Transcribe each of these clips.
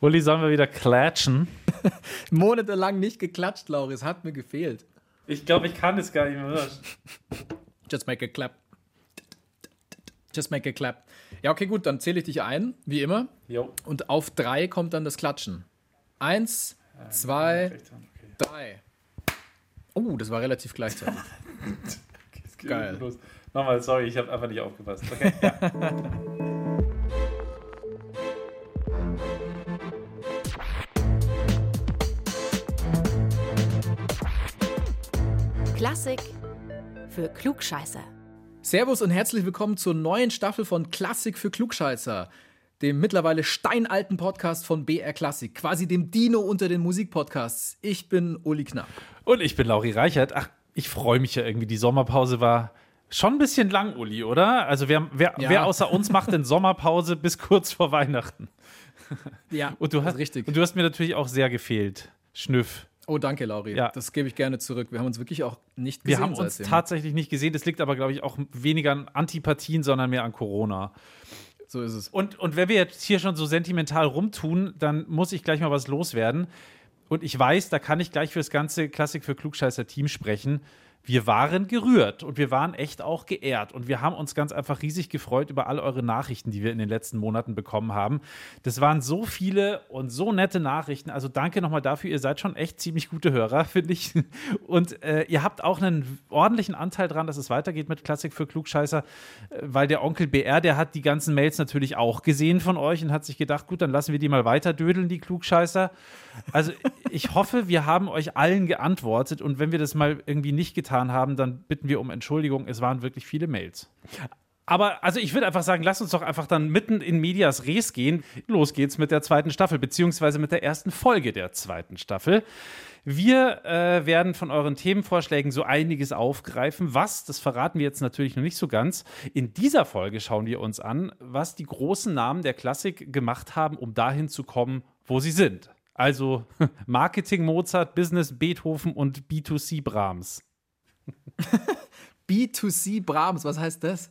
Uli, sollen wir wieder klatschen? Monatelang nicht geklatscht, Lauri. Es hat mir gefehlt. Ich glaube, ich kann es gar nicht mehr. Just make a clap. Just make a clap. Ja, okay, gut, dann zähle ich dich ein, wie immer. Jo. Und auf drei kommt dann das Klatschen. Eins, zwei, drei. Oh, das war relativ gleichzeitig. Geil. Los. Nochmal, sorry, ich habe einfach nicht aufgepasst. Okay, ja. Klassik für Klugscheißer. Servus und herzlich willkommen zur neuen Staffel von Klassik für Klugscheißer, dem mittlerweile steinalten Podcast von BR Klassik, quasi dem Dino unter den Musikpodcasts. Ich bin Uli Knapp. Und ich bin Lauri Reichert. Ach, ich freue mich ja irgendwie. Die Sommerpause war schon ein bisschen lang, Uli, oder? Also wer, wer, Ja. wer außer uns macht denn Sommerpause bis kurz vor Weihnachten? Ja, Und du das hast ist richtig. Und du hast mir natürlich auch sehr gefehlt. Schnüff. Oh, danke, Lauri. Ja. Das gebe ich gerne zurück. Wir haben uns wirklich auch nicht Wir gesehen haben uns seitdem. tatsächlich nicht gesehen. Das liegt aber, glaube ich, auch weniger an Antipathien, sondern mehr an Corona. So ist es. Und, und wenn wir jetzt hier schon so sentimental rumtun, dann muss ich gleich mal was loswerden. Und ich weiß, da kann ich gleich für das ganze Klassik für Klugscheißer Team sprechen. Wir waren gerührt und wir waren echt auch geehrt. Und wir haben uns ganz einfach riesig gefreut über all eure Nachrichten, die wir in den letzten Monaten bekommen haben. Das waren so viele und so nette Nachrichten. Also danke nochmal dafür. Ihr seid schon echt ziemlich gute Hörer, finde ich. Und äh, ihr habt auch einen ordentlichen Anteil dran, dass es weitergeht mit Klassik für Klugscheißer, äh, weil der Onkel BR, der hat die ganzen Mails natürlich auch gesehen von euch und hat sich gedacht, gut, dann lassen wir die mal weiter dödeln, die Klugscheißer. Also ich hoffe, wir haben euch allen geantwortet und wenn wir das mal irgendwie nicht getan haben, dann bitten wir um Entschuldigung. Es waren wirklich viele Mails. Aber also ich würde einfach sagen, lasst uns doch einfach dann mitten in Medias Res gehen. Los geht's mit der zweiten Staffel, beziehungsweise mit der ersten Folge der zweiten Staffel. Wir äh, werden von euren Themenvorschlägen so einiges aufgreifen. Was, das verraten wir jetzt natürlich noch nicht so ganz. In dieser Folge schauen wir uns an, was die großen Namen der Klassik gemacht haben, um dahin zu kommen, wo sie sind. Also Marketing Mozart, Business Beethoven und B2C Brahms. B2C Brahms, was heißt das?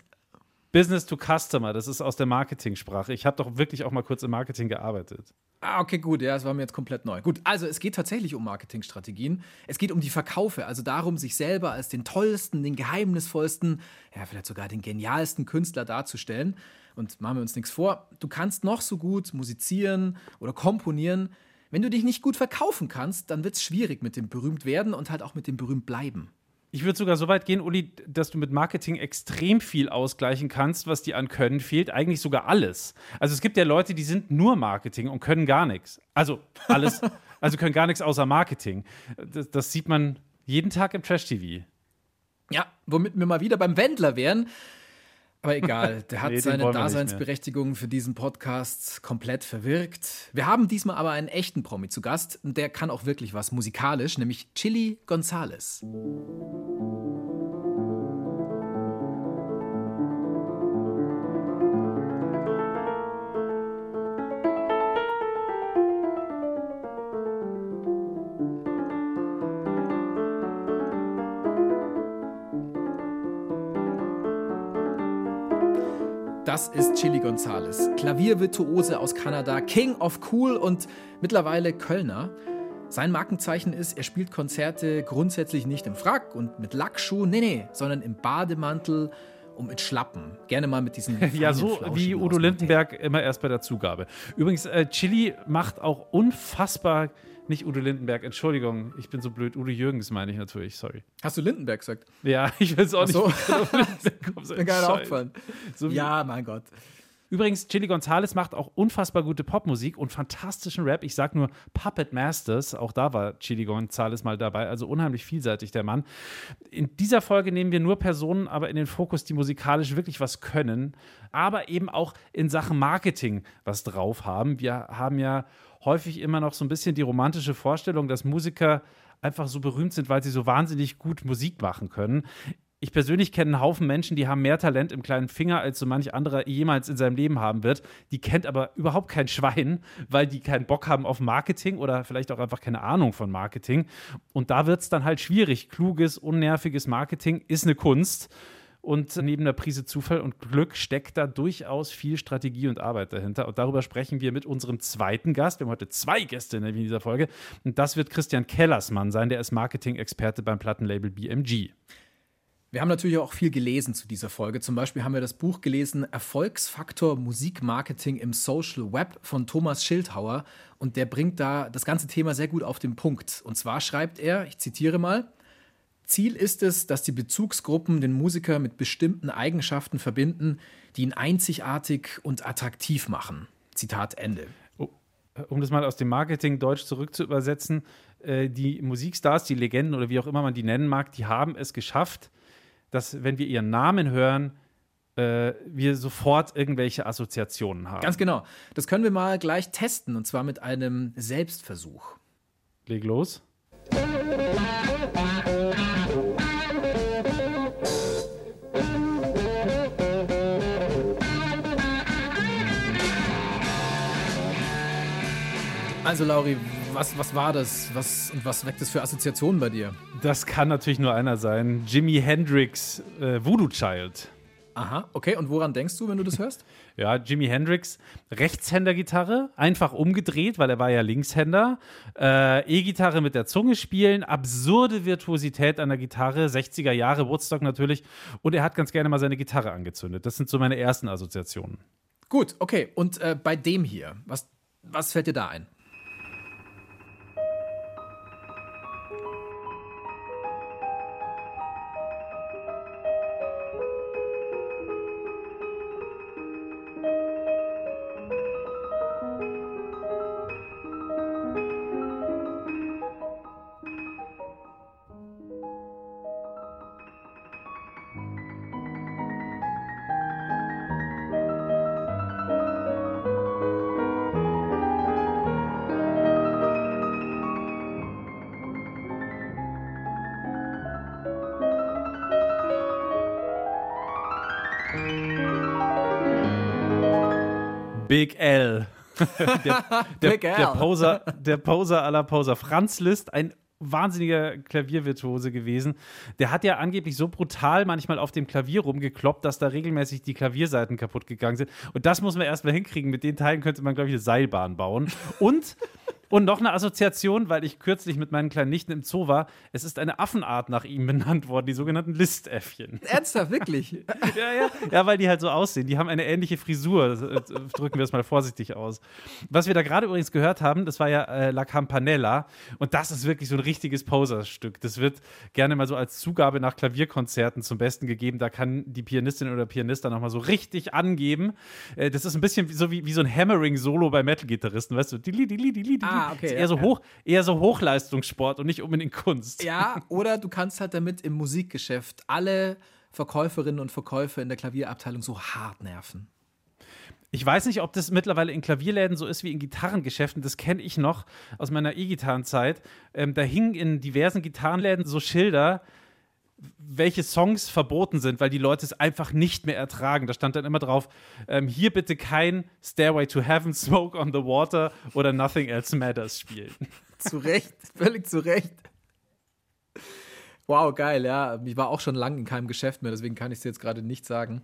Business to Customer, das ist aus der Marketingsprache. Ich habe doch wirklich auch mal kurz im Marketing gearbeitet. Ah, okay, gut, ja, das war mir jetzt komplett neu. Gut, also es geht tatsächlich um Marketingstrategien. Es geht um die Verkaufe, also darum, sich selber als den tollsten, den geheimnisvollsten, ja, vielleicht sogar den genialsten Künstler darzustellen. Und machen wir uns nichts vor, du kannst noch so gut musizieren oder komponieren. Wenn du dich nicht gut verkaufen kannst, dann wird es schwierig mit dem berühmt werden und halt auch mit dem berühmt bleiben. Ich würde sogar so weit gehen, Uli, dass du mit Marketing extrem viel ausgleichen kannst, was dir an Können fehlt. Eigentlich sogar alles. Also es gibt ja Leute, die sind nur Marketing und können gar nichts. Also alles, also können gar nichts außer Marketing. Das, das sieht man jeden Tag im Trash-TV. Ja, womit wir mal wieder beim Wendler wären. Aber egal, der hat Nee, seine. Daseinsberechtigung für diesen Podcast komplett verwirkt. Wir haben diesmal aber einen echten Promi zu Gast und der kann auch wirklich was musikalisch, nämlich Chili Gonzales. Das ist Chili Gonzales, Klaviervirtuose aus Kanada, King of Cool und mittlerweile Kölner. Sein Markenzeichen ist, er spielt Konzerte grundsätzlich nicht im Frack und mit Lackschuhen, nee, nee, sondern im Bademantel und mit Schlappen. Gerne mal mit diesen. Ja, so wie Udo Lindenberg immer erst bei der Zugabe. Übrigens, äh, Chili macht auch unfassbar, nicht Udo Lindenberg, Entschuldigung, ich bin so blöd, Udo Jürgens meine ich natürlich, sorry. Hast du Lindenberg gesagt? Ja, ich will es auch Ach so. nicht. So Scheiß. aufgefallen. So ja, mein Gott. Übrigens, Chili Gonzales macht auch unfassbar gute Popmusik und fantastischen Rap. Ich sag nur Puppet Masters, auch da war Chili Gonzales mal dabei, also unheimlich vielseitig der Mann. In dieser Folge nehmen wir nur Personen aber in den Fokus, die musikalisch wirklich was können, aber eben auch in Sachen Marketing was drauf haben. Wir haben ja häufig immer noch so ein bisschen die romantische Vorstellung, dass Musiker einfach so berühmt sind, weil sie so wahnsinnig gut Musik machen können. Ich persönlich kenne einen Haufen Menschen, die haben mehr Talent im kleinen Finger, als so manch anderer jemals in seinem Leben haben wird. Die kennt aber überhaupt kein Schwein, weil die keinen Bock haben auf Marketing oder vielleicht auch einfach keine Ahnung von Marketing. Und da wird es dann halt schwierig. Kluges, unnerviges Marketing ist eine Kunst. Und neben der Prise Zufall und Glück steckt da durchaus viel Strategie und Arbeit dahinter. Und darüber sprechen wir mit unserem zweiten Gast. Wir haben heute zwei Gäste in dieser Folge. Und das wird Christian Kellersmann sein. Der ist Marketing-Experte beim Plattenlabel BMG. Wir haben natürlich auch viel gelesen zu dieser Folge. Zum Beispiel haben wir das Buch gelesen Erfolgsfaktor Musikmarketing im Social Web von Thomas Schildhauer. Und der bringt da das ganze Thema sehr gut auf den Punkt. Und zwar schreibt er, ich zitiere mal, Ziel ist es, dass die Bezugsgruppen den Musiker mit bestimmten Eigenschaften verbinden, die ihn einzigartig und attraktiv machen. Zitat Ende. Oh, um das mal aus dem Marketing Deutsch zurück zu übersetzen, äh, die Musikstars, die Legenden oder wie auch immer man die nennen mag, die haben es geschafft, dass, wenn wir ihren Namen hören, äh, wir sofort irgendwelche Assoziationen haben. Ganz genau. Das können wir mal gleich testen und zwar mit einem Selbstversuch. Leg los. Also, Lauri, was, was war das? Was, und was weckt das für Assoziationen bei dir? Das kann natürlich nur einer sein. Jimi Hendrix, äh, Voodoo Child. Aha, okay. Und woran denkst du, wenn du das hörst? ja, Jimi Hendrix, Rechtshänder-Gitarre, einfach umgedreht, weil er war ja Linkshänder. Äh, E-Gitarre mit der Zunge spielen, absurde Virtuosität an der Gitarre, 60er Jahre, Woodstock natürlich. Und er hat ganz gerne mal seine Gitarre angezündet. Das sind so meine ersten Assoziationen. Gut, okay. Und äh, bei dem hier, was, was fällt dir da ein? Big L. der, der, Big L. der Poser, der Poser aller Poser. Franz Liszt, ein wahnsinniger Klaviervirtuose gewesen. Der hat ja angeblich so brutal manchmal auf dem Klavier rumgekloppt, dass da regelmäßig die Klavierseiten kaputt gegangen sind. Und das muss man erstmal hinkriegen. Mit den Teilen könnte man, glaube ich, eine Seilbahn bauen. Und und noch eine Assoziation, weil ich kürzlich mit meinen kleinen Nichten im Zoo war. Es ist eine Affenart nach ihm benannt worden, die sogenannten Listäffchen. Ernsthaft, wirklich? ja, ja. Ja, weil die halt so aussehen. Die haben eine ähnliche Frisur. Äh, drücken wir es mal vorsichtig aus. Was wir da gerade übrigens gehört haben, das war ja äh, La Campanella. Und das ist wirklich so ein richtiges Poserstück. Das wird gerne mal so als Zugabe nach Klavierkonzerten zum Besten gegeben. Da kann die Pianistin oder Pianist dann nochmal so richtig angeben. Äh, das ist ein bisschen so wie, wie so ein Hammering-Solo bei Metal-Gitarristen, weißt du? Die, die, die, die, die, Ah, okay. ist eher, ja, so ja. hoch, eher so Hochleistungssport und nicht unbedingt Kunst. Ja, oder du kannst halt damit im Musikgeschäft alle Verkäuferinnen und Verkäufer in der Klavierabteilung so hart nerven. Ich weiß nicht, ob das mittlerweile in Klavierläden so ist wie in Gitarrengeschäften. Das kenne ich noch aus meiner E-Gitarrenzeit. Ähm, da hingen in diversen Gitarrenläden so Schilder, welche Songs verboten sind, weil die Leute es einfach nicht mehr ertragen. Da stand dann immer drauf, ähm, hier bitte kein Stairway to Heaven, Smoke on the Water oder Nothing Else Matters spielen. Zu Recht, völlig zu Recht. Wow, geil, ja. Ich war auch schon lange in keinem Geschäft mehr, deswegen kann ich es jetzt gerade nicht sagen.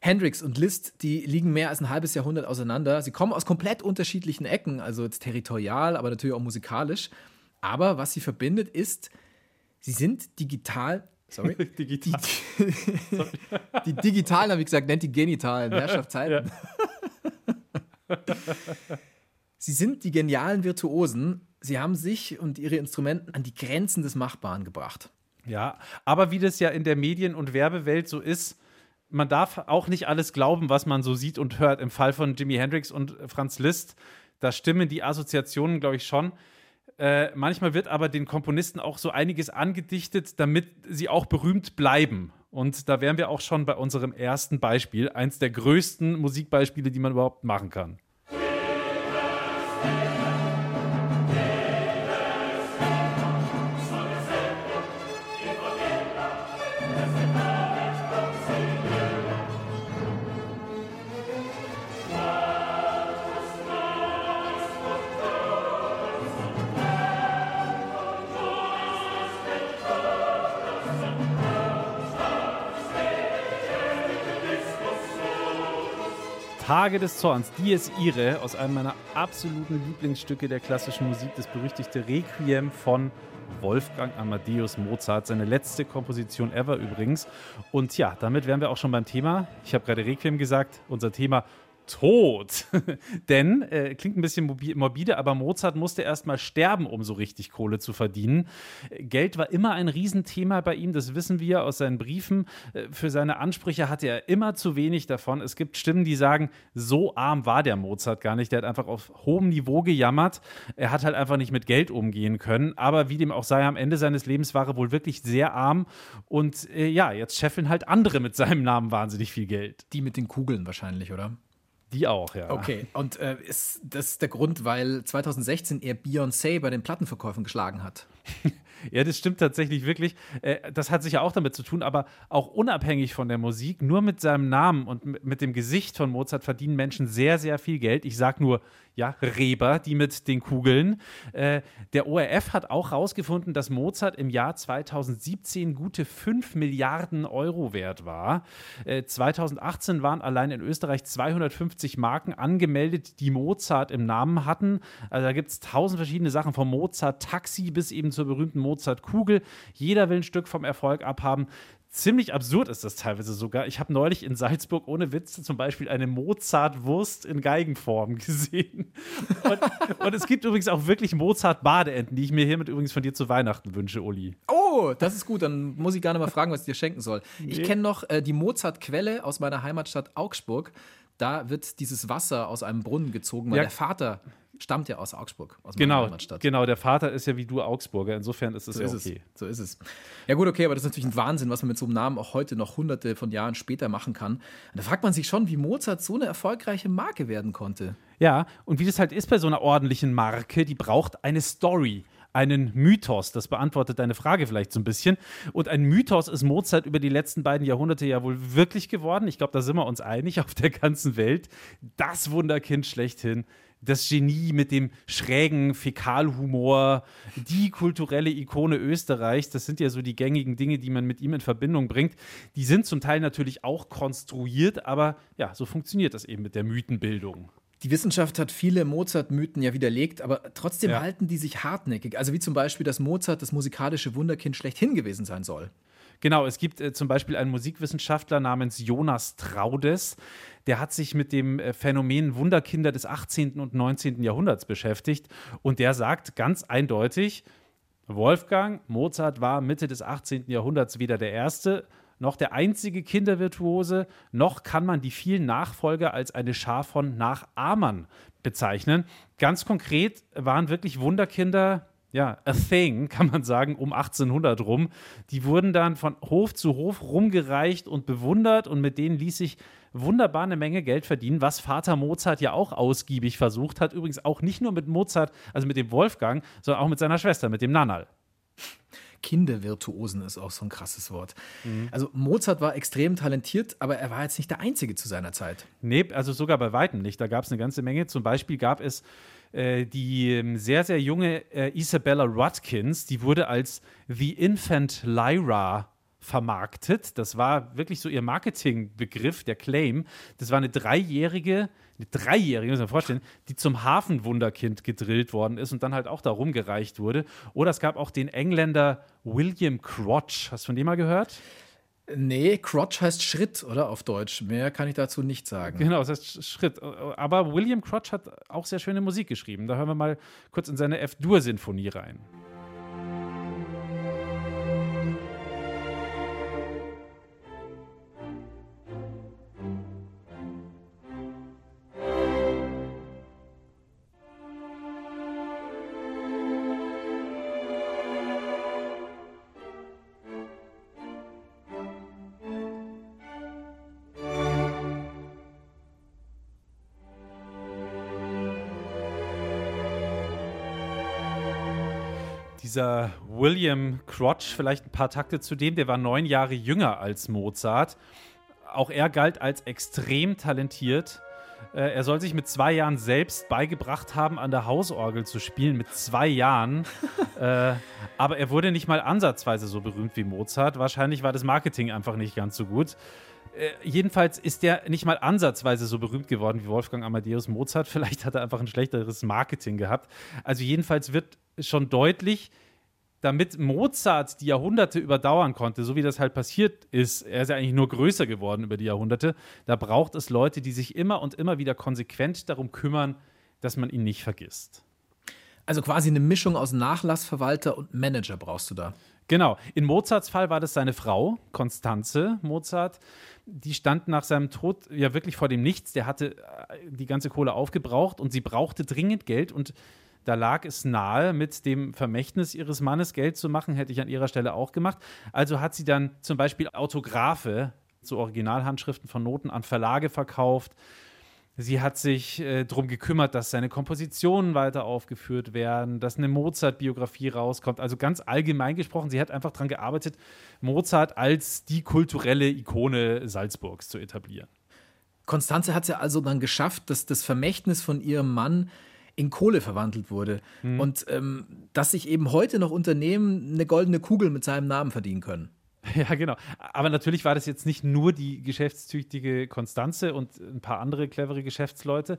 Hendrix und Liszt, die liegen mehr als ein halbes Jahrhundert auseinander. Sie kommen aus komplett unterschiedlichen Ecken, also jetzt territorial, aber natürlich auch musikalisch. Aber was sie verbindet, ist, sie sind digital. Sorry. Digital. Die, die digitalen, habe ich gesagt, nennt die genitalen. Herrschaftszeiten. Sie sind die genialen Virtuosen. Sie haben sich und ihre Instrumenten an die Grenzen des Machbaren gebracht. Ja, aber wie das ja in der Medien- und Werbewelt so ist, man darf auch nicht alles glauben, was man so sieht und hört. Im Fall von Jimi Hendrix und Franz Liszt, da stimmen die Assoziationen, glaube ich, schon. Äh, manchmal wird aber den Komponisten auch so einiges angedichtet, damit sie auch berühmt bleiben. Und da wären wir auch schon bei unserem ersten Beispiel, eins der größten Musikbeispiele, die man überhaupt machen kann. Tage des Zorns, Dies Irae, aus einem meiner absoluten Lieblingsstücke der klassischen Musik, das berüchtigte Requiem von Wolfgang Amadeus Mozart, seine letzte Komposition ever übrigens. Und ja, damit wären wir auch schon beim Thema. Ich habe gerade Requiem gesagt, unser Thema tot. Denn, äh, klingt ein bisschen morbide, aber Mozart musste erst mal sterben, um so richtig Kohle zu verdienen. Geld war immer ein Riesenthema bei ihm, das wissen wir aus seinen Briefen. Äh, für seine Ansprüche hatte er immer zu wenig davon. Es gibt Stimmen, die sagen, so arm war der Mozart gar nicht. Der hat einfach auf hohem Niveau gejammert. Er hat halt einfach nicht mit Geld umgehen können. Aber wie dem auch sei, am Ende seines Lebens war er wohl wirklich sehr arm. Und äh, ja, jetzt scheffeln halt andere mit seinem Namen wahnsinnig viel Geld. Die mit den Kugeln wahrscheinlich, oder? Die auch, ja. Okay, und äh, ist das der Grund, weil 2016 er Beyoncé bei den Plattenverkäufen geschlagen hat? Ja, das stimmt tatsächlich wirklich. Äh, das hat sicher auch damit zu tun, aber auch unabhängig von der Musik, nur mit seinem Namen und mit dem Gesicht von Mozart verdienen Menschen sehr, sehr viel Geld. Ich sage nur, ja, Reber, die mit den Kugeln. Äh, der ORF hat auch herausgefunden, dass Mozart im Jahr 2017 gute 5 Milliarden Euro wert war. 2018 äh, waren allein in Österreich 250 Marken angemeldet, die Mozart im Namen hatten. Also da gibt es tausend verschiedene Sachen, vom Mozart-Taxi bis eben zur berühmten Mozart-Kugel. Jeder will ein Stück vom Erfolg abhaben. Ziemlich absurd ist das teilweise sogar. Ich habe neulich in Salzburg ohne Witz zum Beispiel eine Mozart-Wurst in Geigenform gesehen. Und, und, es gibt übrigens auch wirklich Mozart-Badeenten, die ich mir hiermit übrigens von dir zu Weihnachten wünsche, Uli. Oh, das ist gut. Dann muss ich gar nicht mal fragen, was ich dir schenken soll. Nee. Ich kenne noch äh, die Mozart-Quelle aus meiner Heimatstadt Augsburg. Da wird dieses Wasser aus einem Brunnen gezogen, weil ja. der Vater stammt ja aus Augsburg, aus meiner genau, Heimatstadt. Genau, der Vater ist ja wie du Augsburger, insofern ist es so ja okay. Es. So ist es. Ja gut, okay, aber das ist natürlich ein Wahnsinn, was man mit so einem Namen auch heute noch hunderte von Jahren später machen kann. Und da fragt man sich schon, wie Mozart so eine erfolgreiche Marke werden konnte. Ja, und wie das halt ist bei so einer ordentlichen Marke, die braucht eine Story einen Mythos. Das beantwortet deine Frage vielleicht so ein bisschen. Und ein Mythos ist Mozart über die letzten beiden Jahrhunderte ja wohl wirklich geworden. Ich glaube, da sind wir uns einig auf der ganzen Welt. Das Wunderkind schlechthin das Genie mit dem schrägen Fäkalhumor, die kulturelle Ikone Österreichs, das sind ja so die gängigen Dinge, die man mit ihm in Verbindung bringt. Die sind zum Teil natürlich auch konstruiert, aber ja, so funktioniert das eben mit der Mythenbildung. Die Wissenschaft hat viele Mozart-Mythen ja widerlegt, aber trotzdem ja. halten die sich hartnäckig. Also wie zum Beispiel, dass Mozart das musikalische Wunderkind schlechthin gewesen sein soll. Genau, es gibt äh, zum Beispiel einen Musikwissenschaftler namens Jonas Traudes, der hat sich mit dem äh, Phänomen Wunderkinder des 18. und 19. Jahrhunderts beschäftigt und der sagt ganz eindeutig, Wolfgang Mozart war Mitte des 18. Jahrhunderts weder der erste noch der einzige Kindervirtuose, noch kann man die vielen Nachfolger als eine Schar von Nachahmern bezeichnen. Ganz konkret waren wirklich Wunderkinder ja, a thing, kann man sagen, um 1800 rum. Die wurden dann von Hof zu Hof rumgereicht und bewundert und mit denen ließ sich wunderbar eine Menge Geld verdienen, was Vater Mozart ja auch ausgiebig versucht hat. Übrigens auch nicht nur mit Mozart, also mit dem Wolfgang, sondern auch mit seiner Schwester, mit dem Nanal. Kindervirtuosen ist auch so ein krasses Wort. Mhm. Also Mozart war extrem talentiert, aber er war jetzt nicht der Einzige zu seiner Zeit. Nee, also sogar bei weitem nicht. Da gab es eine ganze Menge. Zum Beispiel gab es äh, die ähm, sehr, sehr junge äh, Isabella Rutkins, die wurde als The Infant Lyra vermarktet. Das war wirklich so ihr Marketingbegriff, der Claim. Das war eine dreijährige, eine dreijährige, muss man vorstellen, die zum Hafenwunderkind gedrillt worden ist und dann halt auch da rumgereicht wurde. Oder es gab auch den Engländer William Crotch. Hast du von dem mal gehört? Nee, Crotch heißt Schritt, oder auf Deutsch. Mehr kann ich dazu nicht sagen. Genau, das heißt Schritt. Aber William Crotch hat auch sehr schöne Musik geschrieben. Da hören wir mal kurz in seine F-Dur-Sinfonie rein. Dieser William Crotch, vielleicht ein paar Takte zu dem, der war neun Jahre jünger als Mozart. Auch er galt als extrem talentiert. Äh, er soll sich mit zwei Jahren selbst beigebracht haben, an der Hausorgel zu spielen, mit zwei Jahren. äh, aber er wurde nicht mal ansatzweise so berühmt wie Mozart. Wahrscheinlich war das Marketing einfach nicht ganz so gut. Äh, jedenfalls ist der nicht mal ansatzweise so berühmt geworden wie Wolfgang Amadeus Mozart. Vielleicht hat er einfach ein schlechteres Marketing gehabt. Also jedenfalls wird schon deutlich, damit Mozart die Jahrhunderte überdauern konnte, so wie das halt passiert ist, er ist ja eigentlich nur größer geworden über die Jahrhunderte, da braucht es Leute, die sich immer und immer wieder konsequent darum kümmern, dass man ihn nicht vergisst. Also quasi eine Mischung aus Nachlassverwalter und Manager brauchst du da. Genau. In Mozarts Fall war das seine Frau, Konstanze Mozart. Die stand nach seinem Tod ja wirklich vor dem Nichts. Der hatte äh, die ganze Kohle aufgebraucht und sie brauchte dringend Geld und da lag es nahe, mit dem Vermächtnis ihres Mannes Geld zu machen, hätte ich an ihrer Stelle auch gemacht. Also hat sie dann zum Beispiel Autographe zu Originalhandschriften von Noten an Verlage verkauft. Sie hat sich äh, darum gekümmert, dass seine Kompositionen weiter aufgeführt werden, dass eine Mozart-Biografie rauskommt. Also ganz allgemein gesprochen, sie hat einfach daran gearbeitet, Mozart als die kulturelle Ikone Salzburgs zu etablieren. Konstanze hat es ja also dann geschafft, dass das Vermächtnis von ihrem Mann in Kohle verwandelt wurde. Mhm. Und ähm, dass sich eben heute noch Unternehmen eine goldene Kugel mit seinem Namen verdienen können. Ja, genau. Aber natürlich war das jetzt nicht nur die geschäftstüchtige Konstanze und ein paar andere clevere Geschäftsleute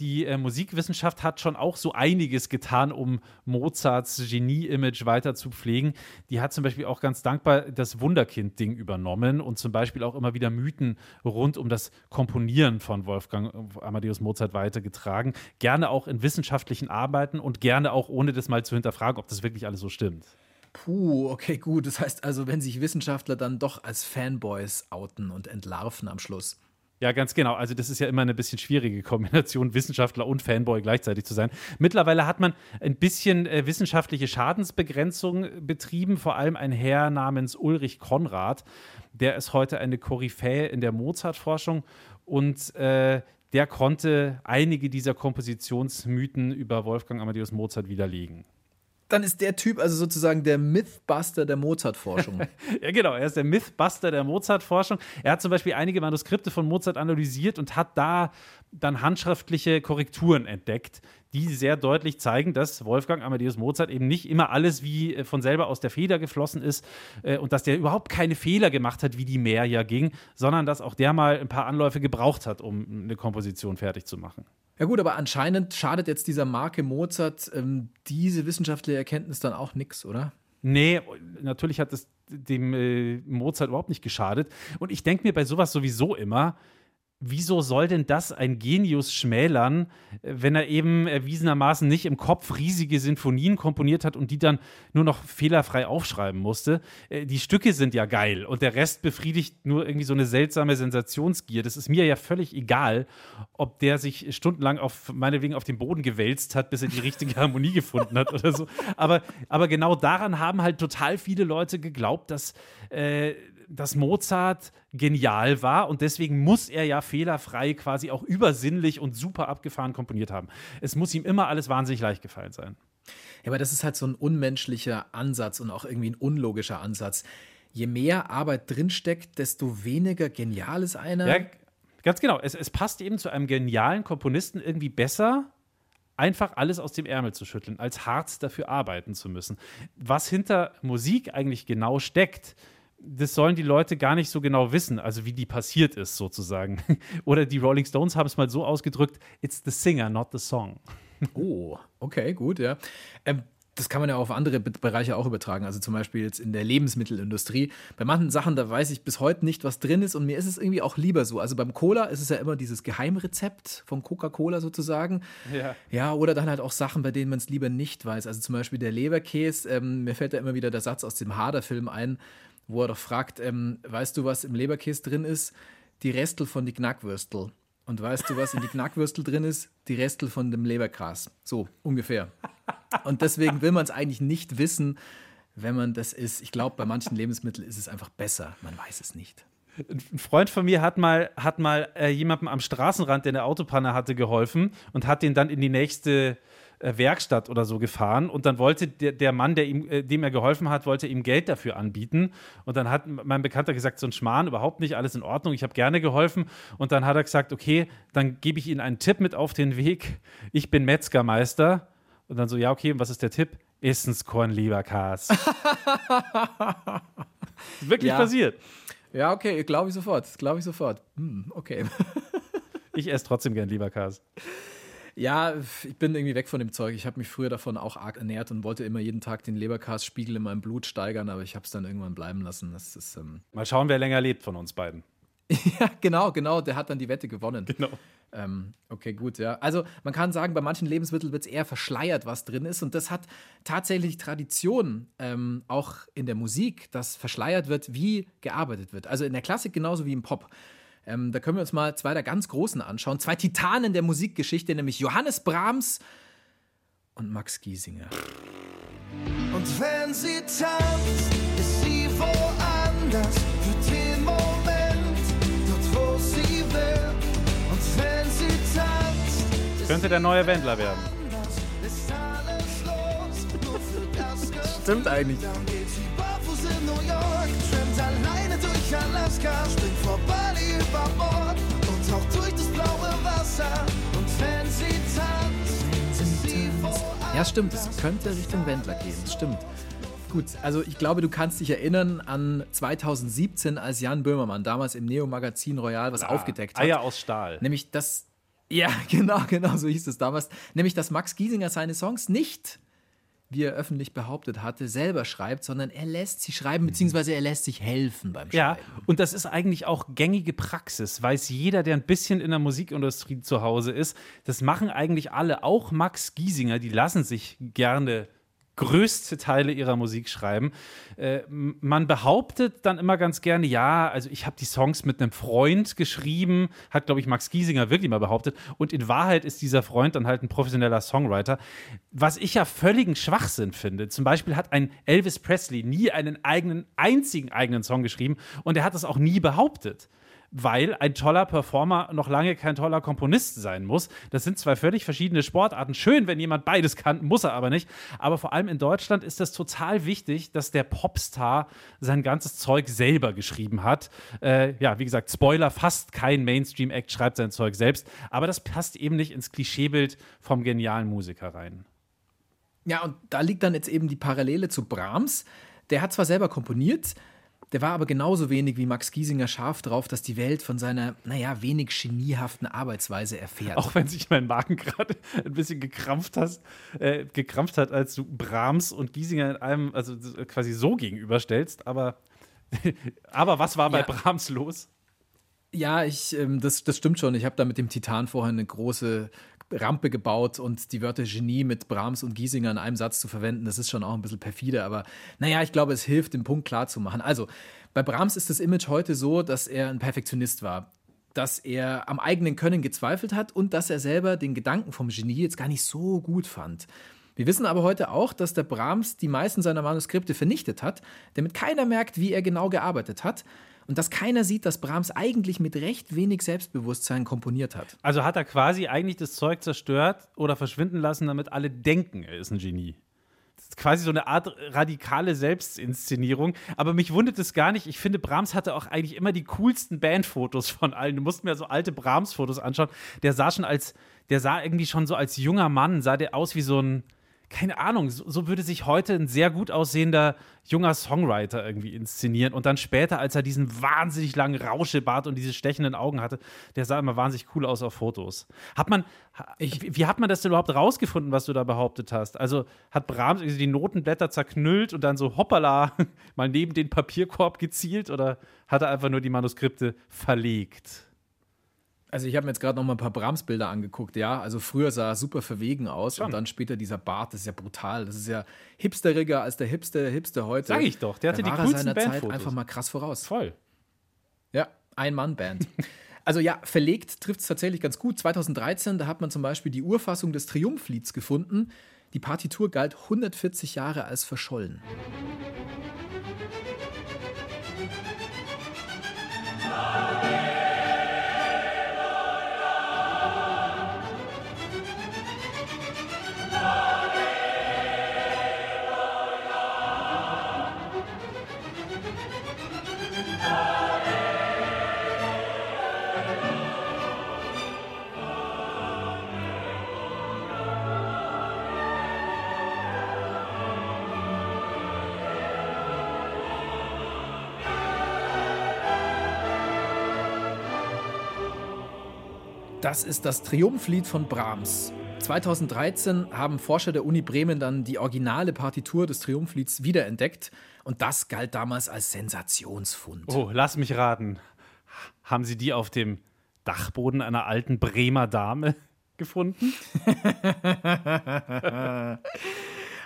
die äh, Musikwissenschaft hat schon auch so einiges getan, um Mozarts Genie-Image weiter zu pflegen. Die hat zum Beispiel auch ganz dankbar das Wunderkind-Ding übernommen und zum Beispiel auch immer wieder Mythen rund um das Komponieren von Wolfgang Amadeus Mozart weitergetragen. Gerne auch in wissenschaftlichen Arbeiten und gerne auch ohne das mal zu hinterfragen, ob das wirklich alles so stimmt. Puh, okay, gut. Das heißt also, wenn sich Wissenschaftler dann doch als Fanboys outen und entlarven am Schluss. Ja, ganz genau. Also das ist ja immer eine bisschen schwierige Kombination, Wissenschaftler und Fanboy gleichzeitig zu sein. Mittlerweile hat man ein bisschen äh, wissenschaftliche Schadensbegrenzung betrieben, vor allem ein Herr namens Ulrich Konrad. Der ist heute eine Koryphäe in der Mozart-Forschung und äh, der konnte einige dieser Kompositionsmythen über Wolfgang Amadeus Mozart widerlegen dann ist der Typ also sozusagen der Mythbuster der Mozart-Forschung. ja, genau, er ist der Mythbuster der Mozart-Forschung. Er hat zum Beispiel einige Manuskripte von Mozart analysiert und hat da dann handschriftliche Korrekturen entdeckt, die sehr deutlich zeigen, dass Wolfgang Amadeus Mozart eben nicht immer alles wie äh, von selber aus der Feder geflossen ist äh, und dass der überhaupt keine Fehler gemacht hat, wie die Mehr ja ging, sondern dass auch der mal ein paar Anläufe gebraucht hat, um eine Komposition fertig zu machen. Ja gut, aber anscheinend schadet jetzt dieser Marke Mozart ähm, diese wissenschaftliche Erkenntnis dann auch nichts, oder? Nee, natürlich hat es dem äh, Mozart überhaupt nicht geschadet. Und ich denke mir bei sowas sowieso immer, wieso soll denn das ein Genius schmälern, wenn er eben erwiesenermaßen nicht im Kopf riesige Sinfonien komponiert hat und die dann nur noch fehlerfrei aufschreiben musste? Äh, die Stücke sind ja geil und der Rest befriedigt nur irgendwie so eine seltsame Sensationsgier. Das ist mir ja völlig egal, ob der sich stundenlang auf meinetwegen auf den Boden gewälzt hat, bis er die richtige Harmonie gefunden hat oder so. Aber, aber genau daran haben halt total viele Leute geglaubt, dass äh, dass Mozart genial war und deswegen muss er ja fehlerfrei quasi auch übersinnlich und super abgefahren komponiert haben. Es muss ihm immer alles wahnsinnig leicht gefallen sein. Ja, aber das ist halt so ein unmenschlicher Ansatz und auch irgendwie ein unlogischer Ansatz. Je mehr Arbeit drinsteckt, desto weniger genial ist einer. Ja, ganz genau. Es, es passt eben zu einem genialen Komponisten irgendwie besser, einfach alles aus dem Ärmel zu schütteln, als hart dafür arbeiten zu müssen. Was hinter Musik eigentlich genau steckt, das sollen die Leute gar nicht so genau wissen, also wie die passiert ist sozusagen. Oder die Rolling Stones haben es mal so ausgedrückt, it's the singer, not the song. Oh, okay, gut, ja. Ähm, das kann man ja auf andere Bereiche auch übertragen. Also zum Beispiel jetzt in der Lebensmittelindustrie. Bei manchen Sachen, da weiß ich bis heute nicht, was drin ist und mir ist es irgendwie auch lieber so. Also beim Cola ist es ja immer dieses Geheimrezept von Coca-Cola sozusagen. Ja. ja, oder dann halt auch Sachen, bei denen man es lieber nicht weiß. Also zum Beispiel der Leberkäse. Ähm, mir fällt da immer wieder der Satz aus dem Hader-Film ein wo er doch fragt, ähm, weißt du, was im Leberkäse drin ist? Die Restel von die Knackwürstel. Und weißt du, was in die Knackwürstel drin ist? Die Restel von dem Lebergras. So, ungefähr. Und deswegen will man es eigentlich nicht wissen, wenn man das ist. Ich glaube, bei manchen Lebensmitteln ist es einfach besser. Man weiß es nicht. Ein Freund von mir hat mal, hat mal äh, jemandem am Straßenrand, der eine Autopanne hatte, geholfen und hat den dann in die nächste Werkstatt oder so gefahren und dann wollte der, der Mann, der ihm, äh, dem er geholfen hat, wollte ihm Geld dafür anbieten und dann hat mein Bekannter gesagt, so ein Schmarrn, überhaupt nicht, alles in Ordnung, ich habe gerne geholfen und dann hat er gesagt, okay, dann gebe ich Ihnen einen Tipp mit auf den Weg, ich bin Metzgermeister und dann so, ja, okay, und was ist der Tipp? Essenskorn, lieber Kas. Wirklich ja. passiert. Ja, okay, glaube ich sofort. Glaube ich sofort. Hm, okay. ich esse trotzdem gern Leberkas. Ja, ich bin irgendwie weg von dem Zeug. Ich habe mich früher davon auch arg ernährt und wollte immer jeden Tag den Leberkasspiegel in meinem Blut steigern, aber ich habe es dann irgendwann bleiben lassen. Das ist, ähm Mal schauen, wer länger lebt von uns beiden. ja, genau, genau. Der hat dann die Wette gewonnen. Genau. Ähm, okay, gut, ja. Also man kann sagen, bei manchen Lebensmitteln wird es eher verschleiert, was drin ist. Und das hat tatsächlich Tradition, ähm, auch in der Musik, dass verschleiert wird, wie gearbeitet wird. Also in der Klassik genauso wie im Pop. Ähm, da können wir uns mal zwei der ganz Großen anschauen. Zwei Titanen der Musikgeschichte, nämlich Johannes Brahms und Max Giesinger. Und wenn sie tanzt, ist sie woanders für den Moment, dort wo sie will. Und wenn sie tanzt, Könnte der neue Wendler werden. Stimmt eigentlich. Dann geht sie barfuß in New York, schwimmt alleine durch Alaska, springt vor Bali über Bord und taucht durch das blaue Wasser. Und wenn sie tanzt, ist sie woanders. Ja, stimmt. Es könnte Richtung Wendler gehen. Das stimmt. Gut, also ich glaube, du kannst dich erinnern an 2017, als Jan Böhmermann damals im Neo-Magazin Royal was aufgedeckt hat. Eier aus Stahl. Nämlich, dass. Ja, genau, genau, so hieß es damals. Nämlich, dass Max Giesinger seine Songs nicht, wie er öffentlich behauptet hatte, selber schreibt, sondern er lässt sie schreiben, beziehungsweise er lässt sich helfen beim Ja, Schreiben. und das ist eigentlich auch gängige Praxis, weiß jeder, der ein bisschen in der Musikindustrie zu Hause ist. Das machen eigentlich alle, auch Max Giesinger, die lassen sich gerne größte Teile ihrer Musik schreiben. Äh, man behauptet dann immer ganz gerne, ja, also ich habe die Songs mit einem Freund geschrieben, hat, glaube ich, Max Giesinger wirklich mal behauptet. Und in Wahrheit ist dieser Freund dann halt ein professioneller Songwriter. Was ich ja völligen Schwachsinn finde. Zum Beispiel hat ein Elvis Presley nie einen eigenen, einzigen eigenen Song geschrieben und er hat das auch nie behauptet weil ein toller Performer noch lange kein toller Komponist sein muss. Das sind zwei völlig verschiedene Sportarten. Schön, wenn jemand beides kann, muss er aber nicht. Aber vor allem in Deutschland ist das total wichtig, dass der Popstar sein ganzes Zeug selber geschrieben hat. Äh, ja, wie gesagt, Spoiler, fast kein Mainstream-Act schreibt sein Zeug selbst. Aber das passt eben nicht ins Klischeebild vom genialen Musiker rein. Ja, und da liegt dann jetzt eben die Parallele zu Brahms. Der hat zwar selber komponiert, der war aber genauso wenig wie Max Giesinger scharf drauf, dass die Welt von seiner, naja, wenig geniehaften Arbeitsweise erfährt. Auch wenn sich mein Magen gerade ein bisschen gekrampft, hast, äh, gekrampft hat, als du Brahms und Giesinger in einem, also quasi so gegenüberstellst. Aber, aber was war bei Ja. Brahms los? Ja, ich, ähm, das, das stimmt schon. Ich habe da mit dem Titan vorher eine große Rampe gebaut und die Wörter Genie mit Brahms und Giesinger in einem Satz zu verwenden, das ist schon auch ein bisschen perfide, aber naja, ich glaube, es hilft, den Punkt klar zu machen. Also, bei Brahms ist das Image heute so, dass er ein Perfektionist war. Dass er am eigenen Können gezweifelt hat und dass er selber den Gedanken vom Genie jetzt gar nicht so gut fand. Wir wissen aber heute auch, dass der Brahms die meisten seiner Manuskripte vernichtet hat, damit keiner merkt, wie er genau gearbeitet hat und dass keiner sieht, dass Brahms eigentlich mit recht wenig Selbstbewusstsein komponiert hat. Also hat er quasi eigentlich das Zeug zerstört oder verschwinden lassen, damit alle denken, er ist ein Genie. Das ist quasi so eine Art radikale Selbstinszenierung. Aber mich wundert es gar nicht. Ich finde, Brahms hatte auch eigentlich immer die coolsten Bandfotos von allen. Du musst mir so alte Brahms-Fotos anschauen. Der sah schon als, der sah irgendwie schon so als junger Mann, sah der aus wie so ein, keine Ahnung, so, so würde sich heute ein sehr gut aussehender junger Songwriter irgendwie inszenieren. Und dann später, als er diesen wahnsinnig langen Rauschebart und diese stechenden Augen hatte, der sah immer wahnsinnig cool aus auf Fotos. Hat man, ha- wie, wie hat man das denn überhaupt rausgefunden, was du da behauptet hast? Also hat Brahms irgendwie die Notenblätter zerknüllt und dann so hoppala mal neben den Papierkorb gezielt oder hat er einfach nur die Manuskripte verlegt? Also ich habe mir jetzt gerade noch mal ein paar Brahms-Bilder angeguckt, ja. Also früher sah er super verwegen aus Schon. und dann später dieser Bart, das ist ja brutal. Das ist ja hipsteriger als der Hipster, der Hipster heute. Sag ich doch, der hatte da die war coolsten seiner Zeit einfach mal krass voraus. Voll. Ja, Ein-Mann-Band. Also ja, verlegt trifft es tatsächlich ganz gut. 2013, da hat man zum Beispiel die Urfassung des Triumphlieds gefunden. Die Partitur galt 140 Jahre als verschollen. Das ist das Triumphlied von Brahms. 2013 haben Forscher der Uni Bremen dann die originale Partitur des Triumphlieds wiederentdeckt und das galt damals als Sensationsfund. Oh, lass mich raten. Haben Sie die auf dem Dachboden einer alten Bremer Dame gefunden?